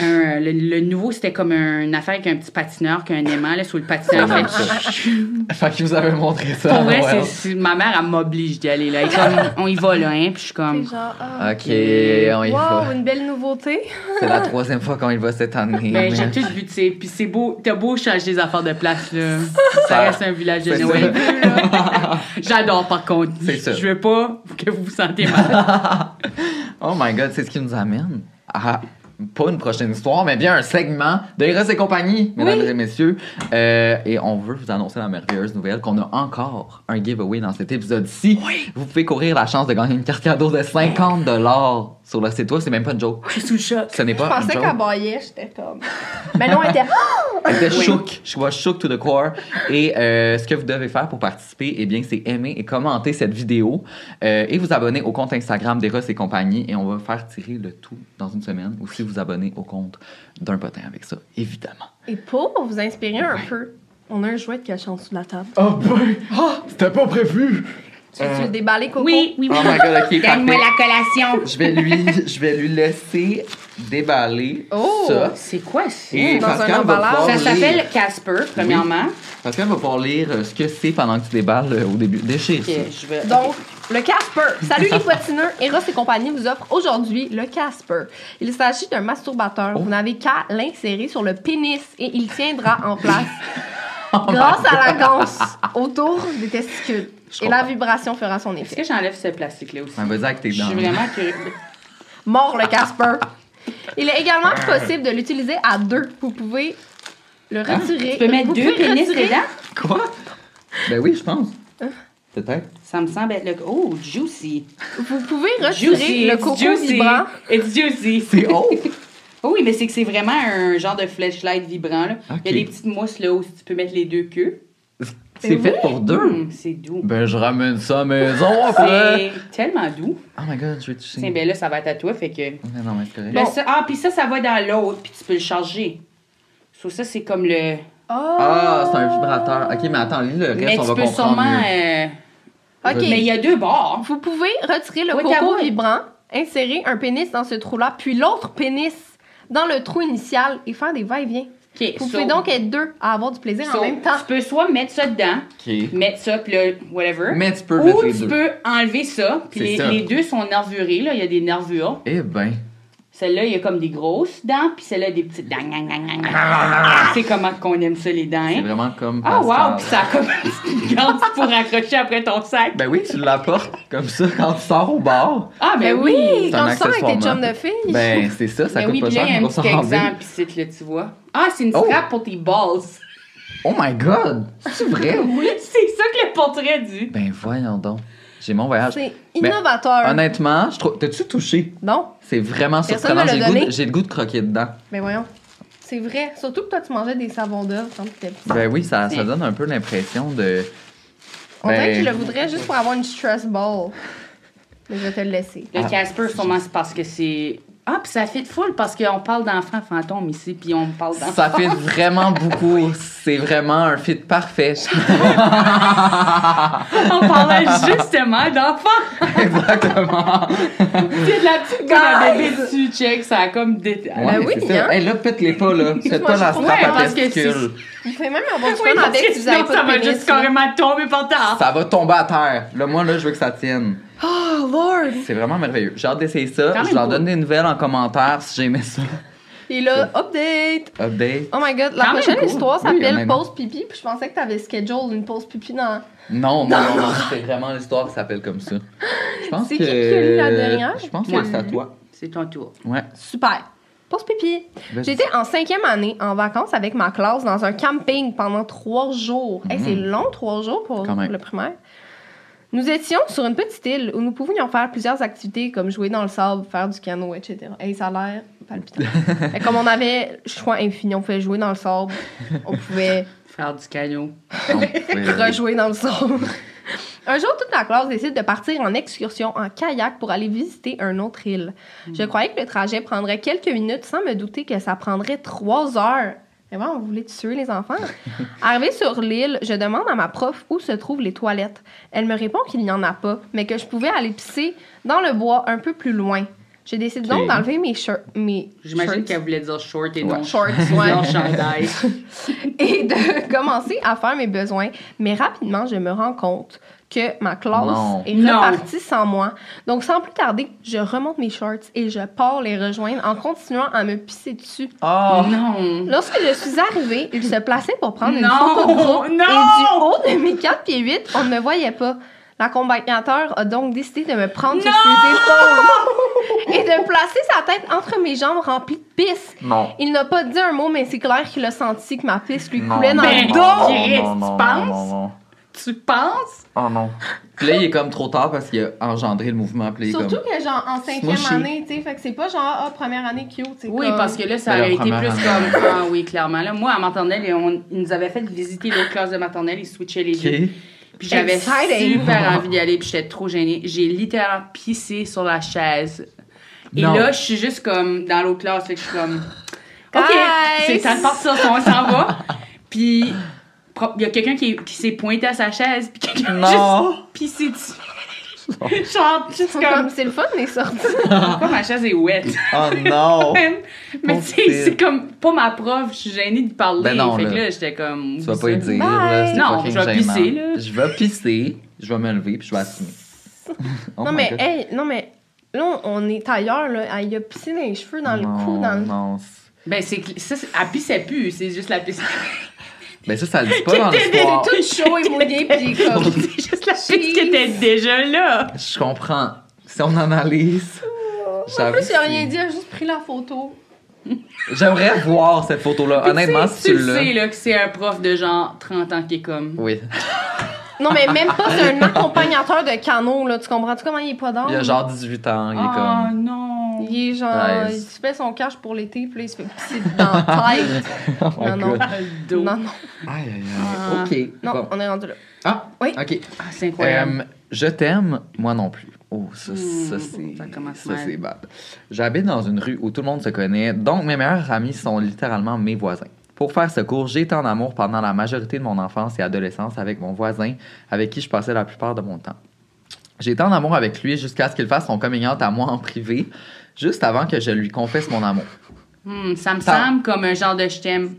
un- le, le nouveau, c'était comme une affaire avec un petit patineur, qu'un aimant, là, sur le patineur. Fait- Fait qu'ils vous avez montré ça. Pour vrai, ouais. c'est- c'est- ma mère, elle m'oblige d'y aller, là. Elle est comme, on y va, là, hein, puis je suis C'est comme... genre, ah, Ok, on y va. wow, une belle nouveauté. C'est la troisième fois qu'on y va cette année. Ben, mais- j'ai tout vu, tu sais. Puis c'est beau, t'as beau changer des affaires de place, là. Ça reste un village de Noël. J'adore, par contre. C'est ça. Je veux pas que vous vous mal. Oh my god, c'est ce qui nous amène à pas une prochaine histoire, mais bien un segment de Eros et compagnie, mesdames et messieurs. Euh, et on veut vous annoncer la merveilleuse nouvelle qu'on a encore un giveaway dans cet épisode-ci. Vous pouvez courir la chance de gagner une carte cadeau de 50 sur le site web. C'est même pas une joke. Je suis sous le choc. Ce n'est Je pas une pensais qu'elle baillait, j'étais comme. Mais non, elle était. Elle était shook. Je vois shook to the core. Et euh, ce que vous devez faire pour participer, eh bien, c'est aimer et commenter cette vidéo euh, et vous abonner au compte Instagram d'Eros et compagnie. Et on va faire tirer le tout dans une semaine. Ou si vous abonnez au compte d'un potin avec ça, évidemment. Et pour vous inspirer un peu, on a un jouet qui caché en dessous de la table. Oh boy! c'était pas prévu! Tu veux le déballer, Coco? Oui, oui, oui. Oh my god, ok, Donne-moi la collation. Je vais lui, je vais lui laisser déballer Oh! ça. C'est quoi ça? Et Dans un Pascal emballage. Ça s'appelle Casper, premièrement. Pascal va pouvoir lire euh, ce que c'est pendant que tu déballes euh, au début. Déchire Ok, ça. je vais... Donc, le Casper. Salut les poitineux. Eros et compagnie vous offre aujourd'hui le Casper. Il s'agit d'un masturbateur. Oh. Vous n'avez qu'à l'insérer sur le pénis et il tiendra en place grâce à la ganse autour des testicules. Je Et la vibration fera son Est-ce effet. que j'enlève ce plastique-là aussi? Ouais, Vas-y avec tes Je dents. suis vraiment curieux. Mort le Casper. Il est également possible de l'utiliser à deux. Vous pouvez le retirer. Hein? Tu peux mettre Vous deux pénis retirer- dedans? Quoi? Ben oui, je pense. Peut-être. Ça me semble être le... Oh, juicy. Vous pouvez retirer Juicy, le coco juicy. vibrant. It's juicy. C'est haut! Oh oui, mais c'est que c'est vraiment un genre de flashlight vibrant. Là. Il y a des petites mousses là où tu peux mettre les deux queues. C'est fait pour deux. Hum, c'est doux. Ben, je ramène ça à la maison après. C'est tellement doux. Oh my god, je vais toucher. Tiens, ben là, ça va être à toi, fait que... Mais non, mais c'est correct. Là, ça- ah, puis ça, ça va dans l'autre, puis tu peux le charger. So, ça, c'est comme le... Ah, c'est un vibrateur. Ok, mais attends, lis le reste, mais on tu va peux comprendre sûrement... mieux. euh, OK. Mais il y a deux bords. Vous pouvez retirer le Oui, coco vibrant, insérer un pénis dans ce trou-là, puis l'autre pénis dans le trou initial et faire des va-et-vient. OK, Vous so- pouvez donc être deux à avoir du plaisir so, en même temps. Tu peux soit mettre ça dedans, mettre ça, puis là, whatever. Mais tu peux Ou mettre les tu deux. peux enlever ça, puis les, ça. les deux sont nervurés, là, il y a des nervures. Eh ben. Celle-là, il y a comme des grosses dents, puis celle-là, des petites dents. Gang. C'est comment qu'on aime ça, les dents. C'est hein? vraiment comme. Ah, wow! Puis ça a comme une gante pour accrocher après ton sac. Ben oui, tu l'apportes comme ça quand tu sors au bar. Ah, ben, Ben oui! oui, C'est quand un tu sors avec tes chums de filles. Ben, c'est ça, ça Ben coûte oui, pas puis là, cher il y a un petit exemple, puis c'est là, tu vois. Ah, c'est une Oh. strap pour tes balls. Oh my god! C'est vrai? Oui, c'est ça que le portrait dit. Ben voyons donc. J'ai mon voyage. C'est Mais innovateur. Honnêtement, je trouve. T'as-tu touché? Non, C'est vraiment surprenant. J'ai le, de- le goût de croquer dedans. mais voyons. C'est vrai. Surtout que toi, tu mangeais des savons d'œuvre quand tu étais petit. Ben oui, ça, ça donne un peu l'impression de. On dirait Ben- que je le voudrais juste pour avoir une stress ball. Mais je vais te le laisser. Ah. Le Casper, sûrement, c'est parce que c'est. Ah, puis ça fait de full parce qu'on parle d'enfants fantômes ici, puis on parle d'enfants. Ça fait vraiment beaucoup. C'est vraiment un fit parfait. On parlait justement d'enfants. Exactement. C'est de la petite comme un bébé dessus, check, ça a comme des. Ouais, Ben oui, c'est hein? Hey, là, pète-les pas, là. Faites pas la Ouais, strap à parce que testicules. Vous pouvez même avoir du Oui, fun avec si vous avez pas ça va pénis, juste là. carrément tomber par terre. Ça va tomber à terre. Là, moi, là, je veux que ça tienne. Oh, Lord! C'est vraiment merveilleux. J'ai hâte d'essayer ça. Quand Je leur donne des nouvelles en commentaire si j'aimais ça. Et là, update! Update. Oh my god, la Quand prochaine histoire Oui, s'appelle honnêtement. Pause pipi, puis je pensais que t'avais schedule une pause pipi dans. Non, non, non, non. C'est vraiment l'histoire qui s'appelle comme ça. Je pense C'est que. qui qui a lu la dernière? Je pense que c'est à toi. C'est ton tour. Ouais. Super! Pause pipi! J'étais en cinquième année en vacances avec ma classe dans un camping pendant trois jours. Hey, c'est long, trois jours pour Quand même. le primaire. Nous étions sur une petite île où nous pouvions faire plusieurs activités comme jouer dans le sable, faire du canot, etc. Et ça a l'air palpitant. Et comme on avait choix infini, on pouvait jouer dans le sable, on pouvait Faire du canot. Rejouer dans le sable. Un jour, toute la classe décide de partir en excursion en kayak pour aller visiter une autre île. Je croyais que le trajet prendrait quelques minutes sans me douter que ça prendrait trois heures. Mais bon, vous voulez tuer les enfants? Arrivé sur l'île, je demande à ma prof où se trouvent les toilettes. Elle me répond qu'il n'y en a pas, mais que je pouvais aller pisser dans le bois un peu plus loin. Je décide donc d'enlever mes shirts. Mes J'imagine qu'elle voulait dire short et non shorts, ouais. non chandail. et de commencer à faire mes besoins. Mais rapidement, je me rends compte que ma classe Non. est Non. repartie sans moi. Donc, sans plus tarder, je remonte mes shorts et je pars les rejoindre en continuant à me pisser dessus. Oh! Non. Lorsque je suis arrivée, il se plaçait pour prendre une Non, photo de groupe. non. Et du haut de mes 4 pieds 8, on ne me voyait pas. L'accompagnateur a donc décidé de me prendre sur ses épaules et de placer sa tête entre mes jambes remplies de pisse. Non. Il n'a pas dit un mot, mais c'est clair qu'il a senti que ma pisse lui Non, coulait dans Ben le non, dos. Non, tu non, penses? non, non. Tu penses? Oh non. Puis là, il est comme trop tard parce qu'il a engendré le mouvement. Puis là, il est Surtout comme... que, genre, en cinquième année, tu sais, fait que c'est pas genre, ah, première année cute, c'est Oui, comme- parce que là, ça Ben, aurait été plus année. comme. Ah oui, clairement. Là, moi, à maternelle, on, ils nous avaient fait visiter l'autre classe de maternelle, ils switchaient les deux. Puis j'avais super envie d'y aller, puis j'étais trop gênée. J'ai littéralement pissé sur la chaise. Et Non. là, je suis juste comme dans l'autre classe, fait que je suis comme. OK, c'est temps de partir, on s'en va. Puis il y a quelqu'un qui, qui s'est pointé à sa chaise, puis quelqu'un a juste pissé dessus. Genre, juste comme. c'est le fun, les sorties. Pourquoi ma chaise est wet? Oh non. Mais tu sais, c'est comme pas ma prof, je suis gênée de parler. Ben non, fait que là. j'étais comme. Tu vas pas y dire, là. Non, je vais pisser, là. Je vais pisser, je vais me lever, puis je vais assumer. Oh non, mais, hey, non, mais, là, on est ailleurs, là. Ah, Il a pissé dans les cheveux, dans le cou, dans le. Non, Ben, c'est que ça, c'est- elle pissait plus, c'est juste la pisse. Ben ça, ça le dit pas dans J'étais l'histoire. Tout chaud et mouillé, puis il est comme. c'est juste la qui était déjà là. Je comprends. Si on analyse, En plus, il a rien dit, il a juste pris la photo. J'aimerais voir cette photo-là. Honnêtement, tu sais, si tu tu le sais, l'as. là, que c'est un prof de genre 30 ans qui est comme. Oui. Non, mais même pas, c'est un accompagnateur de canot, là. Tu comprends-tu comment il est pas d'âge? Il a genre 18 ans. Il est Oh comme. non. Il est genre, il se fait son cash pour l'été, puis là, il se fait pisser dans la tête. Oh my non, non. God. Non, non. Aïe, aïe, Ah. aïe. Ok. Non, bon. on est rendu là. Ah, Oui. ok. Ah, c'est incroyable. Euh, je t'aime, moi non plus. Oh, ça, ça Hmm, c'est. ça commence Ça, mal. c'est bad. J'habite dans une rue où tout le monde se connaît, donc mes meilleurs amis sont littéralement mes voisins. Pour faire ce cours, j'ai été en amour pendant la majorité de mon enfance et adolescence avec mon voisin, avec qui je passais la plupart de mon temps. J'ai été en amour avec lui jusqu'à ce qu'il fasse son coming out à moi en privé, juste avant que je lui confesse mon amour. Hmm, ça me Ça- semble comme un genre de je t'aime.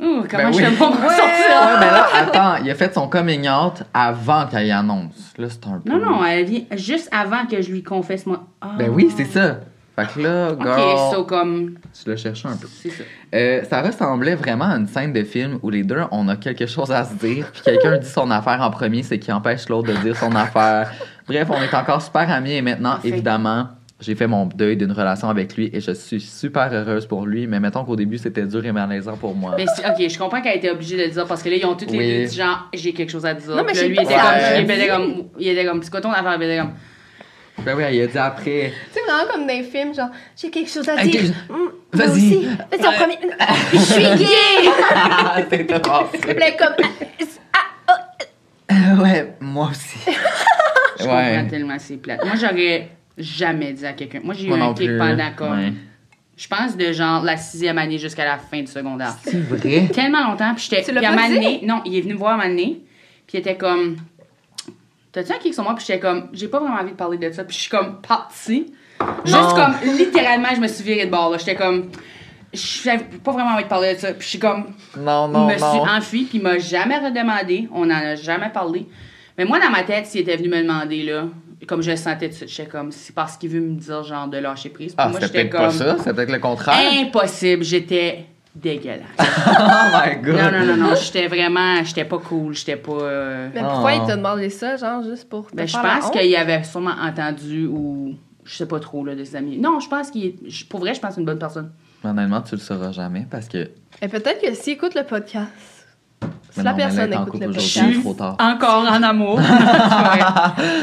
Ouh, comment Ben je oui. fais pour m'en Ouais, là, attends, il a fait son coming out avant qu'elle y annonce. Là, c'est un peu. Non, non, elle vient juste avant que je lui confesse moi. Ah. Ben oui, c'est ça. Fait que là, girl, Ok, so comme. je le cherchais un peu. C'est ça. Euh, ça ressemblait vraiment à une scène de film où les deux, on a quelque chose à se dire, puis quelqu'un dit son affaire en premier, c'est qui empêche l'autre de dire son affaire. Bref, on est encore super amis et maintenant, Parfait. évidemment, j'ai fait mon deuil d'une relation avec lui et je suis super heureuse pour lui, mais mettons qu'au début, c'était dur et malaisant pour moi. Mais c'est- ok, je comprends qu'elle a été obligée de le dire parce que là, ils ont toutes les deux dit genre, j'ai quelque chose à dire. Non, mais Puis là, j'ai lui, il était comme, il était comme, il était comme, c'est quoi ton affaire? Il était comme, Ben oui, il a dit après. Tu sais, vraiment comme dans les films, genre, j'ai quelque chose à dire. je- moi Vas-y. Vas-y, en premier. Je suis gay! C'était drôle. Puis là, comme. Ouais, moi aussi. je comprends tellement c'est plate. Moi, j'aurais jamais dit à quelqu'un. Moi, j'ai eu Moi un plus. pendant comme, Ouais. je pense de genre la sixième année jusqu'à la fin du secondaire. C'est vrai? Tellement longtemps, puis j'étais. Tu l'as puis à pas un moment donné- non, il est venu me voir à un moment donné, puis il était comme, t'as-tu un kick sur moi? Puis j'étais comme, j'ai pas vraiment envie de parler de ça, puis je suis comme partie. Juste Non. comme, littéralement, je me suis virée de bord, là. J'étais comme, j'avais pas vraiment envie de parler de ça, puis je suis comme, Non, non, me suis non. enfui, puis il m'a jamais redemandé. On en a jamais parlé. Mais moi, dans ma tête, s'il était venu me demander, là, comme je le sentais tout de suite, j'étais comme, c'est parce qu'il veut me dire, genre, de lâcher prise. Puis Ah, c'était peut-être comme, pas ça, c'était peut-être le contraire. impossible. J'étais dégueulasse. oh my god. non, non, non, non. J'étais vraiment, j'étais pas cool. J'étais pas. euh, Mais pourquoi Oh. il t'a demandé ça, genre, juste pour. te Ben, je pense qu'il avait sûrement entendu ou. Je sais pas trop, là, de ses amis. Non, je pense qu'il est. je- Pour vrai, je pense que c'est une bonne personne. Honnêtement, tu le sauras jamais parce que. Et peut-être que s'il écoute le podcast, si la non, mais là, personne écoute le podcast. trop tard. Encore en amour.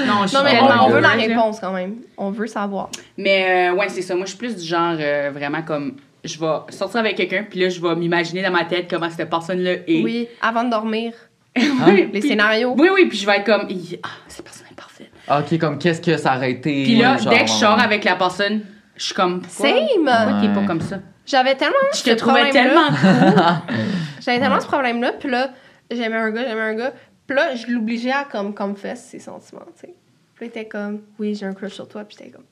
Non, je suis Non, mais on, on veut la réponse quand même. On veut savoir. Mais euh, ouais, c'est ça. Moi, je suis plus du genre euh, vraiment comme. Je vais sortir avec quelqu'un, puis là, je vais m'imaginer dans ma tête comment cette personne-là est. Oui, avant de dormir, Oui, les puis- scénarios. Oui, oui, puis je vais être comme. Ah, cette personne est parfaite. Ok, comme qu'est-ce que ça aurait été. Puis là, genre, dès que je sors avec la personne, je suis comme. Pourquoi, Same! pourquoi t'es Ouais. pas comme ça? J'avais tellement. Je te trouvais tellement J'avais tellement ce problème-là, puis là, j'aimais un gars, j'aimais un gars. Puis là, je l'obligeais à comme, comme fesse ses sentiments, tu sais. Puis là, il était comme, oui, j'ai un crush sur toi, puis j'étais comme,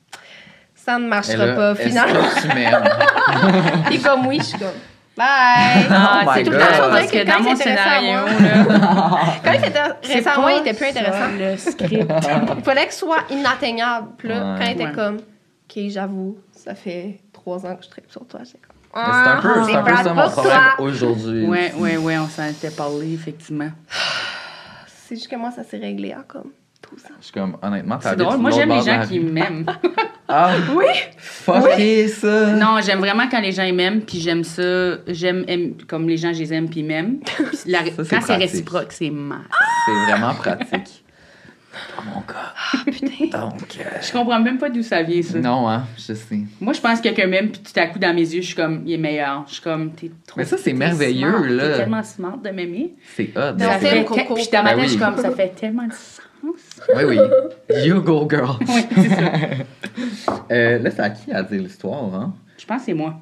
ça ne marchera là, pas, finalement. que tu comme, oui, je suis comme, bye! Ah, Oh c'est tout le temps On parce dirait que que dans quand mon scénario, là. Quand il à moi, il était plus intéressant. le script. Il fallait que ce soit inatteignable. Puis là, Ouais. quand il était Ouais. comme, OK, j'avoue, ça fait trois ans que je tripe sur toi, j'étais comme, C'est un peu, Ah, c'est un peu ça mon problème aujourd'hui. ouais, ouais, ouais, on s'en était parlé, effectivement. C'est juste que moi, ça s'est réglé à comme 12 ans. Je suis comme, honnêtement, C'est drôle. Moi, j'aime les gens qui m'aiment. Ah, Oui! fucké ça! Non, j'aime vraiment quand les gens m'aiment, puis j'aime ça. J'aime aime- comme les gens, je les aime, puis ils m'aiment. Puis la- Ça, c'est quand c'est réciproque, c'est mal. C'est vraiment pratique. Oh mon gars. Donc, euh, Je comprends même pas d'où ça vient, ça. non, hein, je sais. Moi, je pense que quelqu'un m'aime, puis tout à coup, dans mes yeux, je suis comme, il est meilleur. Je suis comme, t'es trop. Mais ça, c'est merveilleux, smart. là. T'es tellement smart de m'aimer. C'est hot. Ça fait Puis dans ma Ben tête, je suis oui. comme, ça fait tellement de Oui, oui. You go, girl. Oui, c'est ça. Euh, là, c'est à qui à dire l'histoire, hein? Je pense que c'est moi.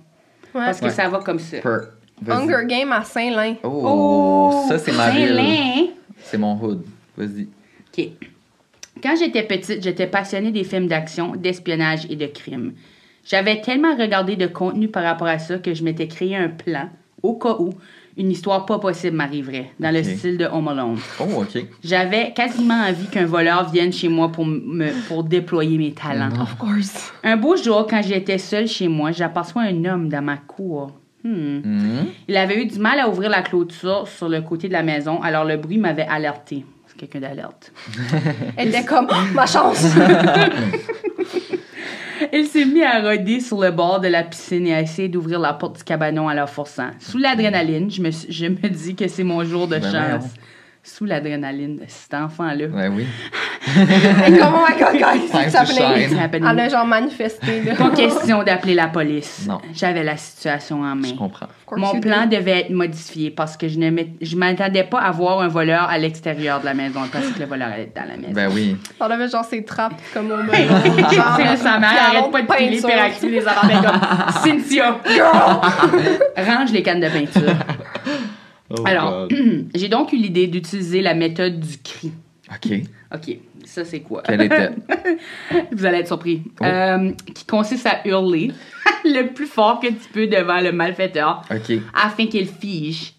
Ouais. Parce que Ouais. ça va comme ça. Per-. Hunger Game à Saint-Lin. Oh, ça, c'est ma ville. Saint-Lin? C'est mon hood. Vas-y. OK. Quand j'étais petite, j'étais passionnée des films d'action, d'espionnage et de crime. J'avais tellement regardé de contenu par rapport à ça que je m'étais créé un plan, au cas où une histoire pas possible m'arriverait, dans le style de Home Alone. Oh, OK. J'avais quasiment envie qu'un voleur vienne chez moi pour, me, pour déployer mes talents. Of course. Un beau jour, quand j'étais seule chez moi, j'aperçois un homme dans ma cour. Hmm. Mhm. Il avait eu du mal à ouvrir la clôture sur le côté de la maison, alors le bruit m'avait alerté. C'est quelqu'un d'alerte. Elle était comme, Oh, ma chance! Il s'est mis à rôder sur le bord de la piscine et à essayer d'ouvrir la porte du cabanon à la forçant. Sous l'adrénaline, je me, je me dis que c'est mon jour de Ben chance. Sous l'adrénaline de cet enfant-là. Ouais, oui. Et comme, oh my god, guys, it's happening. shine. happening. Elle a genre manifesté, là. Pas question d'appeler la police. Non. J'avais la situation en main. Je comprends. Mon plan do. devait être modifié parce que je ne je m'attendais pas à voir un voleur à l'extérieur de la maison parce que le voleur allait être dans la maison. Ben oui. On avait genre ses trappes comme au melon. C'est sa mère puis arrête pas de crier peinture. hyperactive les enfants comme Cynthia, range les cannes de peinture. Oh, Alors, j'ai donc eu l'idée d'utiliser la méthode du cri. OK. OK, ça c'est quoi? Quelle était? Vous allez être surpris. Oh. Euh, qui consiste à hurler le plus fort que tu peux devant le malfaiteur afin qu'il fige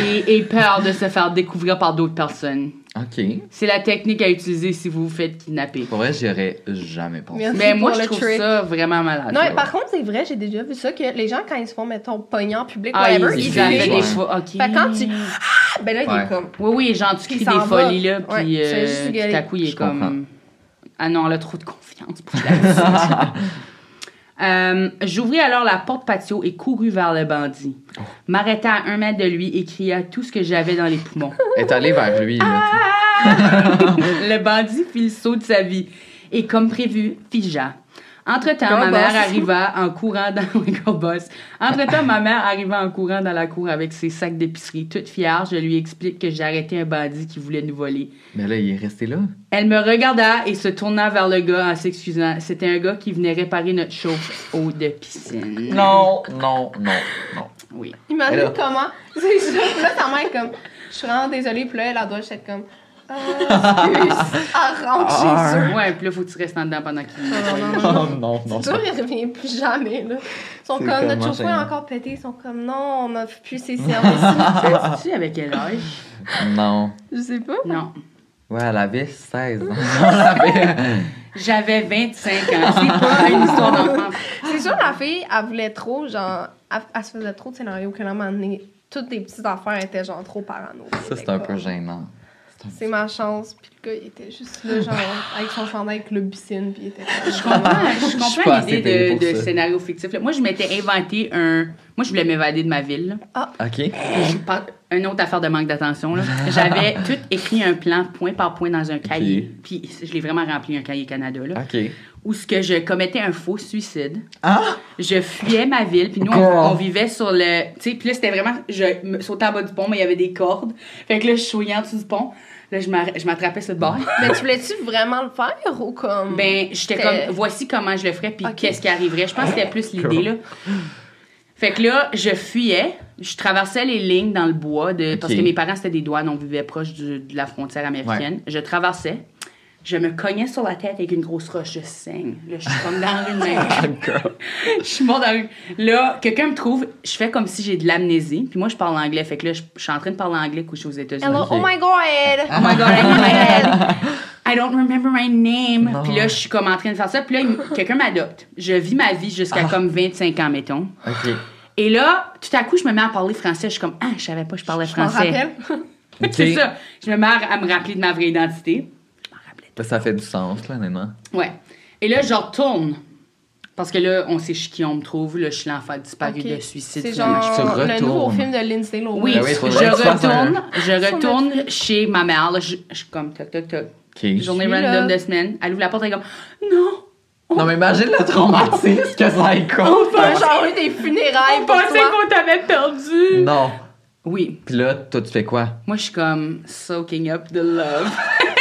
et ait peur de se faire découvrir par d'autres personnes. OK. C'est la technique à utiliser si vous vous faites kidnapper. Pour vrai, j'y aurais jamais pensé. Merci Mais moi, je trouve trick. ça vraiment malade. Non, mais par contre, c'est vrai, j'ai déjà vu ça, que les gens, quand ils se font, mettons, pogner en public, ah, whatever, ils, ils avaient filment. des fois. OK. Fait que quand tu- Ah, ben là, il Ouais. est comme... Oui, oui, genre, tu cries il des folies, là, puis euh, tout à coup, il est Je comprends. comme... Ah non, elle a trop de confiance pour la. Euh, J'ouvris alors la porte patio et courus vers le bandit. Oh. M'arrêta à un mètre de lui et cria tout ce que j'avais dans les poumons. Est allée vers lui, Ah! le bandit fit le saut de sa vie et, comme prévu, figea. Entre-temps, ma mère arriva en courant dans... Boss. Entre-temps, ma mère arriva en courant dans la cour avec ses sacs d'épicerie. Toute fière, je lui explique que j'ai arrêté un bandit qui voulait nous voler. Mais là, il est resté là. Elle me regarda et se tourna vers le gars en s'excusant. C'était un gars qui venait réparer notre chauffe-eau de piscine. Non, non, non, non. Oui. Imagine comment... C'est ça, puis là, ta mère est comme... Je suis vraiment désolée, puis là, elle doit être comme... Euh, excuse, elle rentre Ah. chez eux. Ouais, puis là, faut que tu restes en dedans pendant qu'il... Non, non, non, Oh non. non, non. C'est sûr, il revient plus jamais, là. Ils sont comme, notre chauffeur est encore pété. Ils sont comme, non, on n'a plus ses services. Tu sais avec quel âge? Non. Je sais pas. Non. Ouais, elle avait 16 ans. Elle avait- J'avais 25 ans. C'est pas une histoire d'enfant. C'est sûr, la fille, elle voulait trop, genre, elle, elle se faisait trop de scénarios que là, à un moment donné, toutes les petites affaires étaient, genre, trop parano. Ça, c'est un peu gênant. C'est ma chance, puis le gars, il était juste là, genre, avec son chandail avec le bicine, puis il était comme. Je comprends, je comprends l'idée de, de scénario fictif. là. Moi, je m'étais inventé un. Moi, je voulais m'évader de ma ville. là. OK. Je Une autre affaire de manque d'attention. là. J'avais tout écrit un plan point par point dans un cahier. Puis je l'ai vraiment rempli, un cahier Canada. Là, OK. Où ce que je commettais un faux suicide. Ah! Je fuyais ma ville, puis nous, on, vivait sur le... Tu sais, puis là, c'était vraiment... Je me sautais en bas du pont, mais il y avait des cordes. Fait que là, je souillais en dessous du pont. Là, je m'attrapais sur le bord. Mais tu voulais-tu vraiment le faire ou comme. Ben, j'étais comme, voici comment je le ferais, puis qu'est-ce qui arriverait. Je pense que c'était plus l'idée, là. Fait que là, je fuyais, je traversais les lignes dans le bois, de, parce que mes parents, c'était des douanes, on vivait proche du- de la frontière américaine. Je traversais, je me cognais sur la tête avec une grosse roche, je saigne. Là, je suis comme dans de même. Girl. Je suis morte dans rue. Là, quelqu'un me trouve, je fais comme si j'ai de l'amnésie, puis moi, je parle anglais. Fait que là, je, je suis en train de parler anglais couché aux États-Unis. Hello, oh my god! Oh my god, I hit my head. I don't remember my name. Non. Puis là, je suis comme en train de faire ça. Puis là, quelqu'un m'adopte. Je vis ma vie jusqu'à comme 25 ans, mettons. OK. Et là, tout à coup, je me mets à parler français. Je suis comme, ah, je savais pas que je parlais Je français. rappelle. C'est ça. Je me mets à, à me rappeler de ma vraie identité. Je m'en rappelais. Là, ça fait du sens, là, honnêtement. Ouais. Et là, je retourne. Parce que là, on sait qui on me trouve. Là, je suis l'enfant disparu Ok. de suicide. C'est genre Tu le nouveau film de Lindsay Lohan. Oui, Ben oui, je faudrait que tu fasses un- retourne, je retourne chez ma mère. Là, je, je suis comme toc toc toc. OK. Journée random là. de semaine. Elle ouvre la porte et elle est comme non. Non, mais imagine le traumatisme que ça On fait genre eu des funérailles On pour pensait toi. qu'on t'avait perdu. Non. Oui, Puis là, toi, tu fais quoi? moi je suis comme soaking up the love.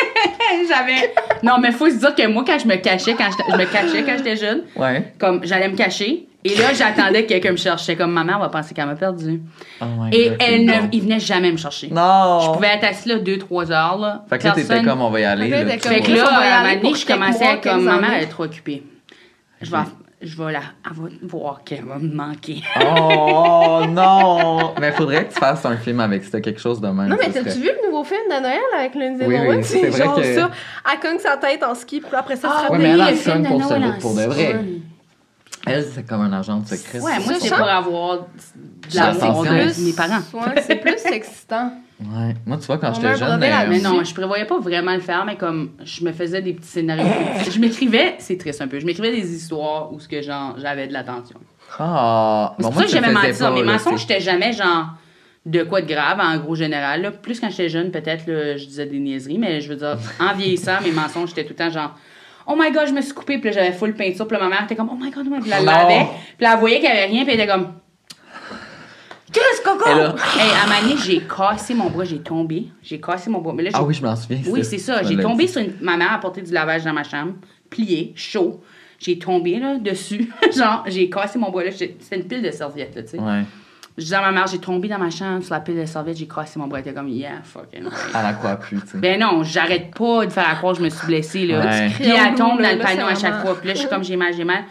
J'avais Non, mais faut se dire que moi quand je me cachais quand j'étais- je me cachais quand j'étais jeune, Ouais. comme j'allais me cacher et là j'attendais que quelqu'un me cherche. J'étais comme ma mère va penser qu'elle m'a perdu. Oh Et God, elle ne il venait jamais me chercher. Non! Je pouvais être assise là 2 3 heures là. Fait que là, t'étais comme, on va y aller. Fait que là, Fait que on à un aller moment donné, pour je commençais à être comme maman, elle est trop occupée. Je vais, je vais la, elle va voir qu'elle va me manquer. Oh non! Mais faudrait que tu fasses un film avec ça, quelque chose de même. Non, mais t'as-tu serait- vu le nouveau film de Noël avec Lindsay Oui, Lohan? oui, c'est c'est vrai genre que- ça. Elle cogne sa tête en ski, puis après ça, se Ouais, mais elle en de pour en pour de vrai. Elle, c'est comme un agent de secret. Ouais, moi, c'est pour avoir de sent de mes parents. Ouais, c'est plus excitant. Ouais. Moi, tu vois, quand j'étais un jeune. brevet euh. Mais non, je prévoyais pas vraiment le faire, mais comme je me faisais des petits scénarios. je m'écrivais, c'est triste un peu, je m'écrivais des histoires où ce que genre j'avais de l'attention. Ah! C'est pour ça que j'aimais mentir. pas, Mes mensonges, j'étais jamais genre de quoi de grave en gros général. là. Plus quand j'étais jeune, peut-être là, je disais des niaiseries, mais je veux dire, en vieillissant, mes mensonges, j'étais tout le temps genre. Oh my god, je me suis coupée, puis là, j'avais full peinture, puis ma mère était comme, oh my god, oh my god, puis Non. lavait, puis là, elle voyait qu'il y avait rien, puis elle était comme, qu'est-ce coco? Et là- Hey, à j'ai cassé mon bras, j'ai tombé, j'ai cassé mon bras, mais là, j'ai Ah oui, je m'en souviens. oui, c'est ça. J'ai tombé sur une... Ma mère a porté du lavage dans ma chambre, plié, chaud. J'ai tombé là, dessus. Genre, j'ai cassé mon bras là. J'ai- C'était une pile de serviettes, là, tu sais. Ouais. Je disais à ma mère, j'ai tombé dans ma chambre sur la pile de serviettes, j'ai cassé mon bras. Elle était comme, yeah, fucking right. Elle la croit plus, tu sais. Ben non, j'arrête pas de faire à croire que je me suis blessée, là. Ouais. Puis elle tombe dans le panneau à chaque fois. Puis là, je suis comme, j'ai mal, j'ai mal.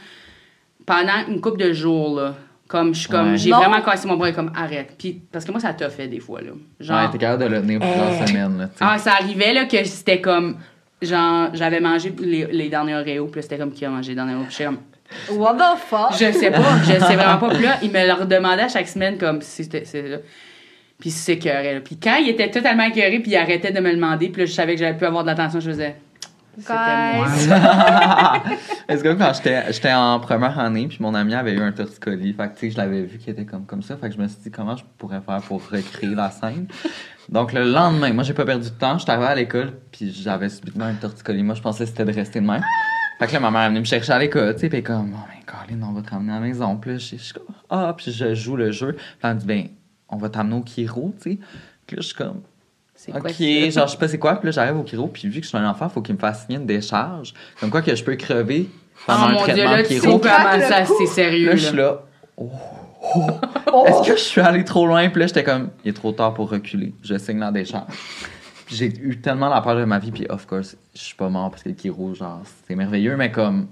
Pendant une couple de jours, là, Comme, je suis comme, Ouais. j'ai Non. vraiment cassé mon bras, comme, arrête. Puis, parce que moi, ça t'a fait des fois, là. Genre, Ouais, t'es capable de le tenir plusieurs semaines, là, tu sais. ah, ça arrivait, là, que c'était comme, genre, j'avais mangé les, les derniers Oreos, puis là, c'était comme qui a mangé les derniers Oreos? Puis j'étais comme, What the fuck? je sais pas, je sais vraiment pas. Puis là, il me le redemandait à chaque semaine, comme, si c'était, c'est là. Puis il s'écœurait, là. Puis quand il était totalement écœuré, puis il arrêtait de me le demander, puis là, je savais que j'avais pu avoir de l'attention, je faisais. Guys. Est-ce que quand j'étais en première année, puis mon ami avait eu un torticolis, fait que tu sais, je l'avais vu qui était comme, comme ça, fait que je me suis dit comment je pourrais faire pour recréer la scène? Donc le lendemain, moi j'ai pas perdu de temps, j'étais arrivé à l'école, puis j'avais subitement un torticolis. Moi je pensais que c'était de rester de même. Fait que là, ma mère est venue me chercher à l'école, tu sais, puis comme, oh, mais Colin, on va te ramener à la maison. Puis là, je suis comme, ah, puis je joue le jeu. Puis elle me dit, ben, on va t'amener au Kiro, tu sais. Puis là, je suis comme, C'est quoi Ok, genre, je sais pas c'est quoi. Puis là, j'arrive au chiro, puis vu que je suis un enfant, faut qu'il me fasse signer une décharge. Comme quoi que je peux crever pendant Oh un mon dieu, traitement là, de tu sais chiro. ça, c'est sérieux, Là, je suis là. là. Oh, oh. Est-ce que je suis allé trop loin? Puis là, j'étais comme, il est trop tard pour reculer. Je signe la décharge. Puis j'ai eu tellement la peur de ma vie, puis of course, je suis pas mort parce que le chiro, genre, c'est merveilleux, mais comme,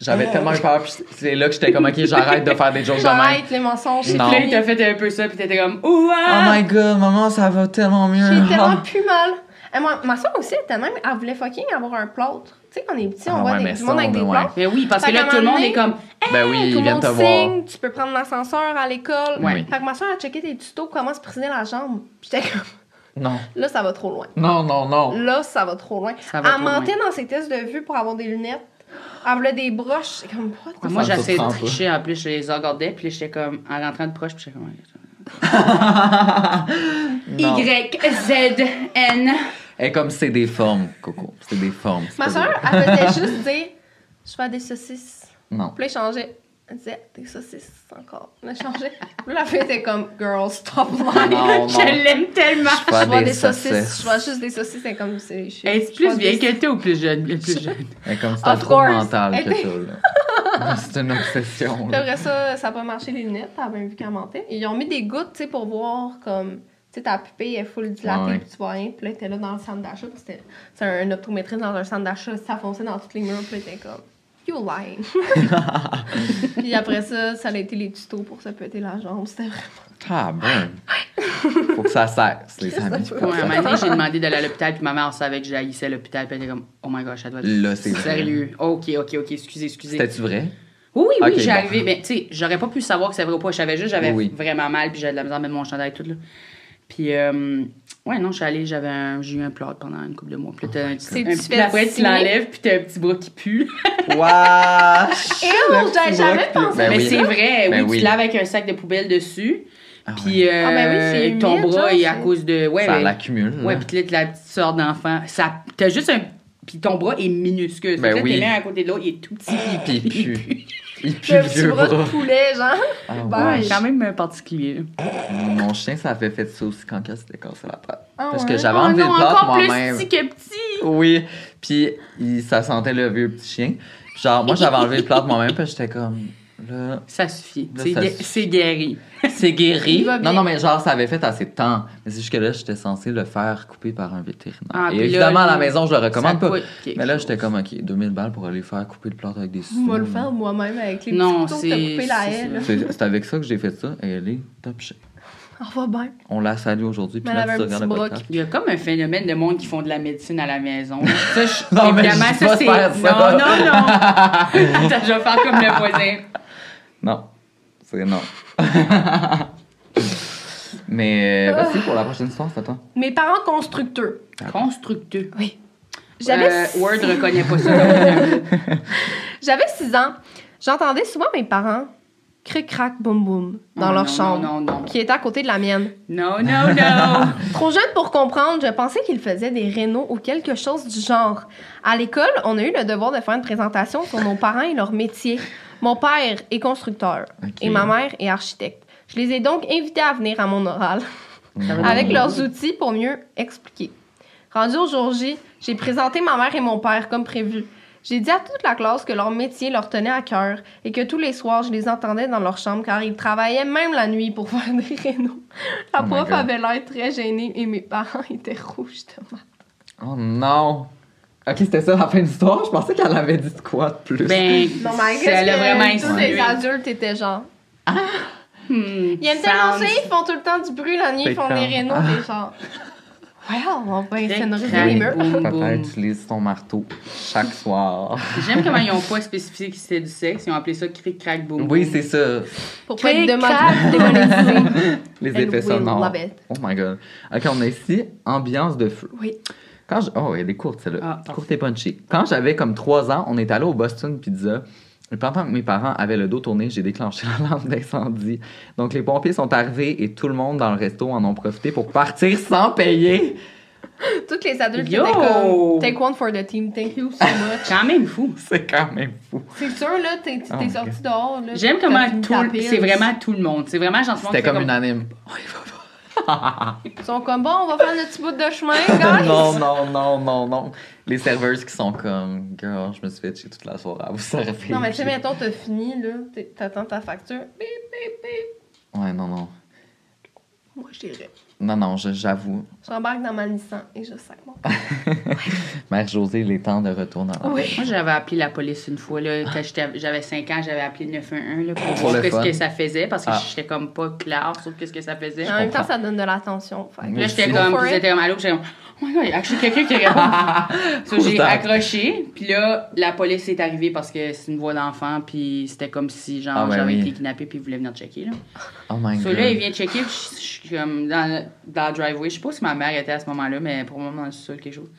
j'avais tellement eu peur, puis c'est là que j'étais comme, ok, j'arrête de faire des jokes de même. J'arrête les mensonges. Non. Puis là, il t'a fait un peu ça, puis t'étais comme, Oh ouah! my god, maman, ça va tellement mieux. J'ai tellement Oh. plus mal. Et moi, ma soeur aussi, elle était même, elle voulait fucking avoir un plâtre. Tu sais, quand on est petit, on Ah voit ouais, des, du monde avec des a- ouais. plâtres. Mais oui, parce que là, tout le monde est comme, Ben oui, Tout ils le viennent monde te voir. signe, tu peux prendre l'ascenseur à l'école. Oui. Fait que ma soeur a checké tes tutos, comment se priser la jambe. J'étais comme, Non. là, ça va trop loin. Non, non, non. Là, ça va trop loin. Ça va elle mentait dans ses tests de vue pour avoir des lunettes. Elle voulait des broches. C'est comme, what the Moi, me j'essayais de tricher en plus, je les regardais, puis j'étais comme en rentrant de proche, puis j'étais comme. Y, Z, N. Et comme c'est des formes, Coco. C'est des formes. c'est Ma pas soeur, elle faisait juste dire Je fais des saucisses. des- Non. Puis là, elle changeait. Elle disait Des saucisses encore. Elle changeait. Puis là, la fille était comme Girl, stop lying. Non, non. Je l'aime tellement. Je vois des des saucisses. saucisses. Je vois juste des saucisses. C'est comme. c'est- Est-ce je plus vieille que toi ou plus jeune? Plus jeune. Et comme c'est un trouble mental que Elle là. C'est une obsession, là. après ça, ça n'a pas marché les lunettes. T'as bien vu qu'elle mentait. Ils ont mis des gouttes, tu sais, pour voir comme. Tu sais, ta pupille est full dilatée, Ouais, puis tu vois rien. Puis là, t'es là dans le centre d'achat. parce que c'était c'est un optométriste dans un centre d'achat. Ça fonçait dans toutes les murs. Puis là, t'es comme. You lying. puis après ça, ça a été les tutos pour se péter la jambe. C'était vraiment. Ah, bon. Faut que ça cesse, les amis. un moment donné, j'ai demandé d'aller à l'hôpital, puis ma mère savait que j'haïssais l'hôpital, puis elle était comme, oh my gosh, ça doit être. Là, c'est vrai. Sérieux. Ok, ok, ok, excusez, excusez. C'était-tu vrai? Oui, oui, j'ai bon. arrivé. Ben, tu sais, j'aurais pas pu savoir que c'est vrai ou pas. Je savais juste, j'avais Oui, vraiment mal, puis j'avais de la misère à mettre mon chandail et tout, là. Puis, euh, ouais, non, je suis allée, j'avais un- j'ai eu un plâtre pendant une couple de mois. Puis là, t'as un, C'est- un petit- après, tu l'enlèves, puis t'as un petit bras qui pue. Wesh! Et j'avais jamais pensé. Ben Mais oui. c'est vrai, Ben oui, oui. tu laves avec un sac de poubelle dessus. Ah Puis, euh, Ah, ben oui, c'est humide, ton bras genre, est à cause de. Ouais, Ça ouais. l'accumule. Ouais, puis là, t'as la petite sorte d'enfant. Ça, t'as juste un. Puis ton bras est minuscule. Ben là, oui. t'es l'un à côté de l'autre, il est tout petit. Puis il pue. Il pue Le vieux bras de poulet, genre. Ah, Ben, ouais. Ouais, quand même euh, particulier. Mon chien, ça avait fait ça aussi quand il s'était cassé la patte. Ah Parce ouais? que j'avais Oh enlevé non, le plâtre encore plus moi-même. petit que petit. Oui, puis il, ça sentait le vieux petit chien. Genre, moi, j'avais enlevé le plâtre moi-même, puis j'étais comme, là, Ça suffit. C'est guéri. c'est guéri. Non, non, mais genre, ça avait fait assez de temps. Mais c'est juste que là, j'étais censé le faire couper par un vétérinaire. Ah, Et là, évidemment, à la maison, je le recommande pas. Mais là, j'étais comme, OK, 2000 balles pour aller faire couper le plâtre avec des ciseaux. On va le faire moi-même avec les Non, petits couteaux coupé la c'est haie. c'est avec ça que j'ai fait ça, et elle est top shape. On va bien. On la salue aujourd'hui, puis là, tu regardes le podcast. Il y a comme un phénomène de monde qui font de la médecine à la maison. Ça, je, Non, mais évidemment, je dis pas ça, faire c'est. ça. Non, non, non. Attends, je vais faire comme le voisin. Non, c'est non. Mais, euh, vas-y, pour la prochaine histoire, c'est à toi. Mes parents constructeurs. Constructeur. Oui. J'avais Euh, six- Word reconnaît pas ça. J'avais 6 ans. J'entendais souvent mes parents cric-crac boum boum dans Oh, leur non, chambre Non, non, non. qui était à côté de la mienne. Non, non, non. Trop jeune pour comprendre, je pensais qu'ils faisaient des rénaux ou quelque chose du genre. À l'école, on a eu le devoir de faire une présentation sur nos parents et leur métier. Mon père est constructeur et ma mère est architecte. Je les ai donc invités à venir à mon oral avec leurs outils pour mieux expliquer. Rendu au jour J, j'ai présenté ma mère et mon père comme prévu. J'ai dit à toute la classe que leur métier leur tenait à cœur et que tous les soirs, je les entendais dans leur chambre car ils travaillaient même la nuit pour faire des rénaux. La Oh prof avait l'air très gênée et mes parents étaient rouges de mal. Oh non! Ok, c'était ça la fin de l'histoire. Je pensais qu'elle avait dit de quoi de plus. Ben, Non, mais ça l'a vraiment que tous les adultes étaient genre Hmm, Ils aiment tellement ça, ils font tout le temps du bruit la nuit, ils font des rénaux, des genre. Wow, on va Crac, les murs. boum. Papa utilise ton marteau chaque soir. J'aime comment ils ont pas spécifié que c'était du sexe. Ils ont appelé ça cric crack boum. Oui, c'est ça. Pour pas être Cric, démo- crac. démonétisé. Les effets sonores. Oh my god. Ok, on a ici ambiance de feu. Oui. Quand je... Oh, elle est courte, celle-là. Ah, courte et punchy. Quand j'avais comme 3 ans, on est allé au Boston Pizza. Et pendant que mes parents avaient le dos tourné, j'ai déclenché la lampe d'incendie. Donc, les pompiers sont arrivés et tout le monde dans le resto en ont profité pour partir sans payer. Toutes les adultes qui Yo! étaient comme Take one for the team, thank you so much. Quand même fou. C'est quand même fou. C'est sûr, là, t'es Oh sorti God. dehors. là, J'aime comment tout, c'est vraiment tout le monde. C'est vraiment genre C'était fait comme unanime. Ils sont comme bon, on va faire notre petit bout de chemin, guys. non, non, non, non, non. Les serveuses qui sont comme, girl, je me suis fait chier toute la soirée à vous servir. Non, mais tu sais, mettons, t'as fini, là, t'attends ta facture. Bip, bip, bip. Ouais, non, non. Moi, je dirais. Non, non, j'avoue. J'embarque dans ma Nissan et je sac mon Mère Josée, il est temps de retourner en Oui. Moi, j'avais appelé la police une fois. Là, quand j'avais 5 ans, j'avais appelé le 911 là, pour Pour voir qu'est-ce que ça faisait parce que Ah. j'étais comme pas claire sur qu'est-ce que ça faisait. En même temps, ça donne de l'attention. Là, j'étais comme, it. j'étais comme, allô, j'étais comme, oh my god, il y a actually quelqu'un qui répond. so, j'ai accroché, puis là, la police est arrivée parce que c'est une voix d'enfant, puis c'était comme si, genre, Ah, ben j'avais oui. été kidnappée, puis ils voulaient venir checker, là. Oh my So, god. là, il vient checker, puis je suis comme dans, le- dans le driveway. Je sais pas si ma mère était à ce moment-là, mais pour moi, dans le sol, quelque chose.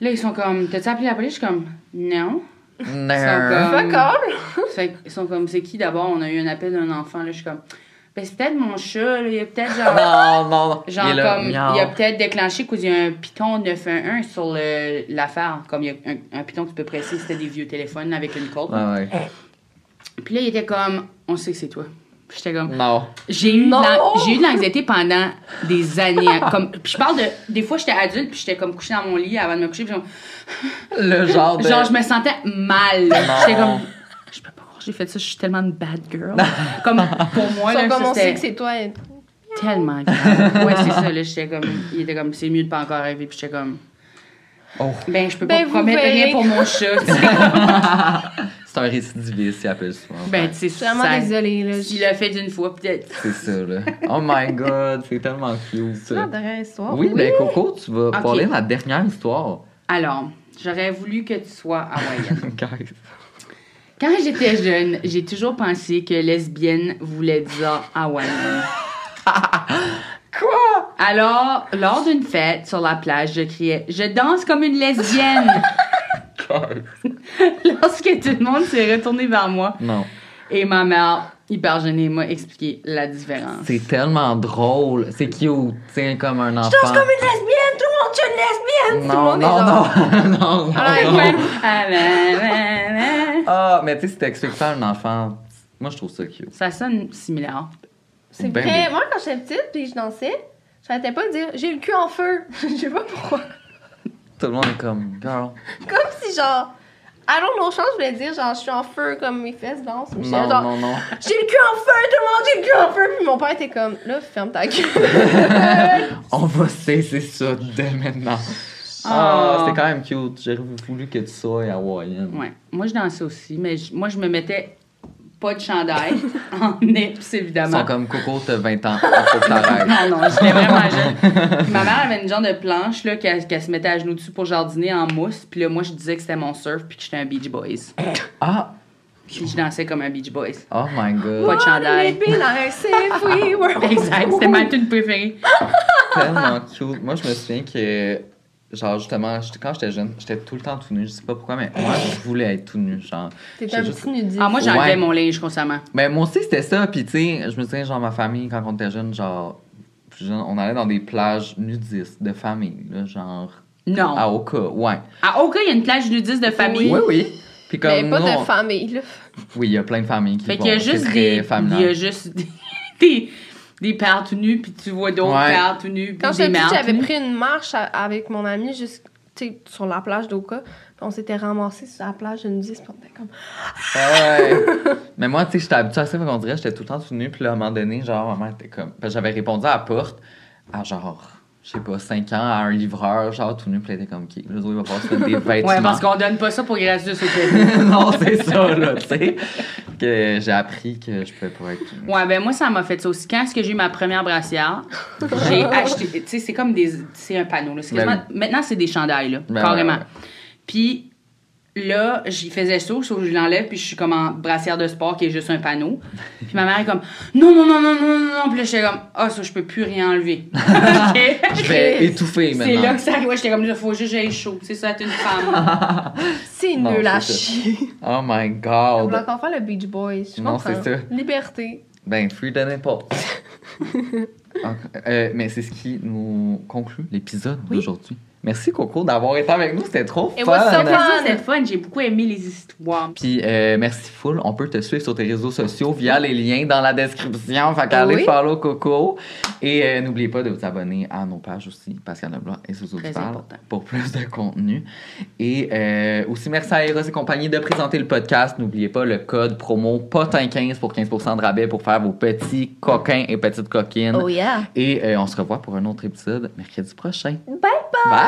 Là, ils sont comme, t'as-tu appelé la police? Je suis comme, non. Non. qu'ils sont comme, c'est qui d'abord? On a eu un appel d'un enfant, là. Je suis comme, ben, c'est peut-être mon chat, là. Il y a peut-être genre. Non, non, non. Genre, Il comme, miaou. il a peut-être déclenché qu'il y a un piton 911 sur le- l'affaire. Comme il y a un, un piton que tu peux presser, c'était des vieux téléphones avec une corde. Ouais. Puis là, il était comme, on sait que c'est toi. J'étais comme, Non. j'ai eu, Non! j'ai eu de l'anxiété pendant des années. Comme, puis je parle de. Des fois, j'étais adulte, puis j'étais comme couchée dans mon lit avant de me coucher. Puis genre, Le genre de. genre, je me sentais mal. J'étais comme, je peux pas croire que j'ai fait ça, je suis tellement une bad girl. comme, pour moi, là, comme on sait que c'est toi. et- tellement grave. Ouais, c'est ça, là. J'étais comme, il était comme, c'est mieux de pas encore arriver. Puis j'étais comme, Oh. ben, je peux Ben, pas vous promettre rien pour mon chat. C'est un récidiviste, il appelle souvent. ben, tu sais, Je suis vraiment ça- désolée, là. S'il l'a fait d'une fois, peut-être. C'est ça, là. Oh my god, c'est tellement cute. C'est la dernière histoire. Oui, ben Coco, tu vas parler de la dernière histoire. Alors, j'aurais voulu que tu sois hawaïenne. Quand j'étais jeune, j'ai toujours pensé que lesbienne voulait dire hawaïenne. Quoi? Alors, lors d'une fête sur la plage, je criais Je danse comme une lesbienne Lorsque tout le monde s'est retourné vers moi Non. et ma mère, hyper gênée, m'a expliqué la différence. C'est tellement drôle. C'est cute. C'est comme un enfant. Je danse comme une lesbienne, tout le monde, suis une lesbienne! tout le monde non, est non, non, non, Ah, non. Ah. Ah, mais tu sais, si t'expliques ça à un enfant, moi, je trouve ça cute. Ça sonne similaire. C'est vrai. Moi, quand j'étais petite puis je dansais, j'arrêtais pas de dire j'ai le cul en feu. Je sais pas pourquoi. Tout le monde est comme, girl. Comme si, genre, I don't know, je voulais dire genre je suis en feu comme mes fesses dansent. Non, genre, non, non. J'ai le cul en feu, tout le monde, j'ai le cul en feu. Puis mon père était comme là, ferme ta gueule. On va cesser ça dès maintenant. Ah. Ah, c'était quand même cute. J'aurais voulu que tu sois hawaïenne. Ouais. Moi, je dansais aussi, mais je- moi, je me mettais pas de chandail en nips, Ils évidemment. sont comme Coco, t'as 20 ans. Faut que. Non, non, j'étais vraiment jeune. Puis ma mère avait une genre de planche là, qu'elle qu'elle se mettait à genoux dessus pour jardiner en mousse. Puis là, moi, je disais que c'était mon surf puis que j'étais un Beach Boys. Ah, Puis je dansais comme un Beach Boys. oh my god. Pas de chandail. Exact, c'était ma tune préférée. tellement cute. Moi, je me souviens que, genre, justement, j'étais- quand j'étais jeune, j'étais tout le temps tout nu. Je sais pas pourquoi, mais moi, je voulais être tout nu. Genre, J'ai un juste- petit nudiste. Ah, moi, j'enlevais Ouais. mon linge constamment. Ben, moi aussi, c'était ça. Puis, tu sais, je me souviens, genre, ma famille, quand on était jeune, genre, plus jeune, on allait dans des plages nudistes de famille, là, genre, Non. à Oka, ouais. À Oka, il y a une plage nudiste de famille. Oui, oui. Puis, comme Mais pas nous, de on- famille, là. Oui, il y a plein de familles qui Fait qu'il y a juste des. Il y a juste des, des, pères tout nus, puis tu vois d'autres Ouais. pères tout nus, puis Quand des mères j'avais pris une marche à- avec mon ami juste tu sais, sur la plage d'Oka. On s'était ramassés sur la plage de nudiste. Puis on était comme. Ouais. Mais moi, tu sais, j'étais habituée à ça, qu'on dirait que j'étais tout le temps tout nu. Puis là, à un moment donné, genre, ma mère était comme. J'avais répondu à la porte à genre, je sais pas, 5 ans, à un livreur, genre tout nu. Puis était comme, OK, là, il va falloir se mettre des vêtements. Ouais, parce qu'on donne pas ça pour gratuit au Québec. non, c'est ça, là, tu sais. que j'ai appris que je pouvais pas être. Ouais, ben moi, ça m'a fait ça aussi. Quand est-ce que j'ai eu ma première brassière, j'ai acheté. Tu sais, c'est comme des. C'est un panneau, là. Ben Maintenant, c'est des chandails, là. Ben carrément. Puis là, j'y faisais ça, sauf que je l'enlève, puis je suis comme en brassière de sport qui est juste un panneau. Puis ma mère est comme non, non, non, non, non, non, non. Puis là, j'étais comme ah, ça, je peux plus rien enlever. Je vais étouffer C'est maintenant. là que ça arrive. Ouais, j'étais comme là, faut juste que j'aille chaud. C'est ça, être une femme. C'est Non, nul à c'est ça. chier. Oh my On god. va encore faire le Beach Boys. Je Non, c'est ça. Liberté. Ben, free de n'importe. Ok, euh, mais c'est ce qui nous conclut l'épisode d'aujourd'hui. Merci Coco d'avoir été avec nous, c'était trop It fun. C'était fun. J'ai beaucoup aimé les histoires. Puis euh, merci full, on peut te suivre sur tes réseaux sociaux via les liens dans la description. Fait qu'allez Oui. follow Coco. Et euh, n'oubliez pas de vous abonner à nos pages aussi, Pascal Leblanc et du Parle, important. pour plus de contenu. Et euh, aussi merci à Eros et compagnie de présenter le podcast. N'oubliez pas le code promo POTIN15 pour 15% de rabais pour faire vos petits coquins et petites coquines. Oh yeah. Et euh, on se revoit pour un autre épisode mercredi prochain. Bye bye. Bye!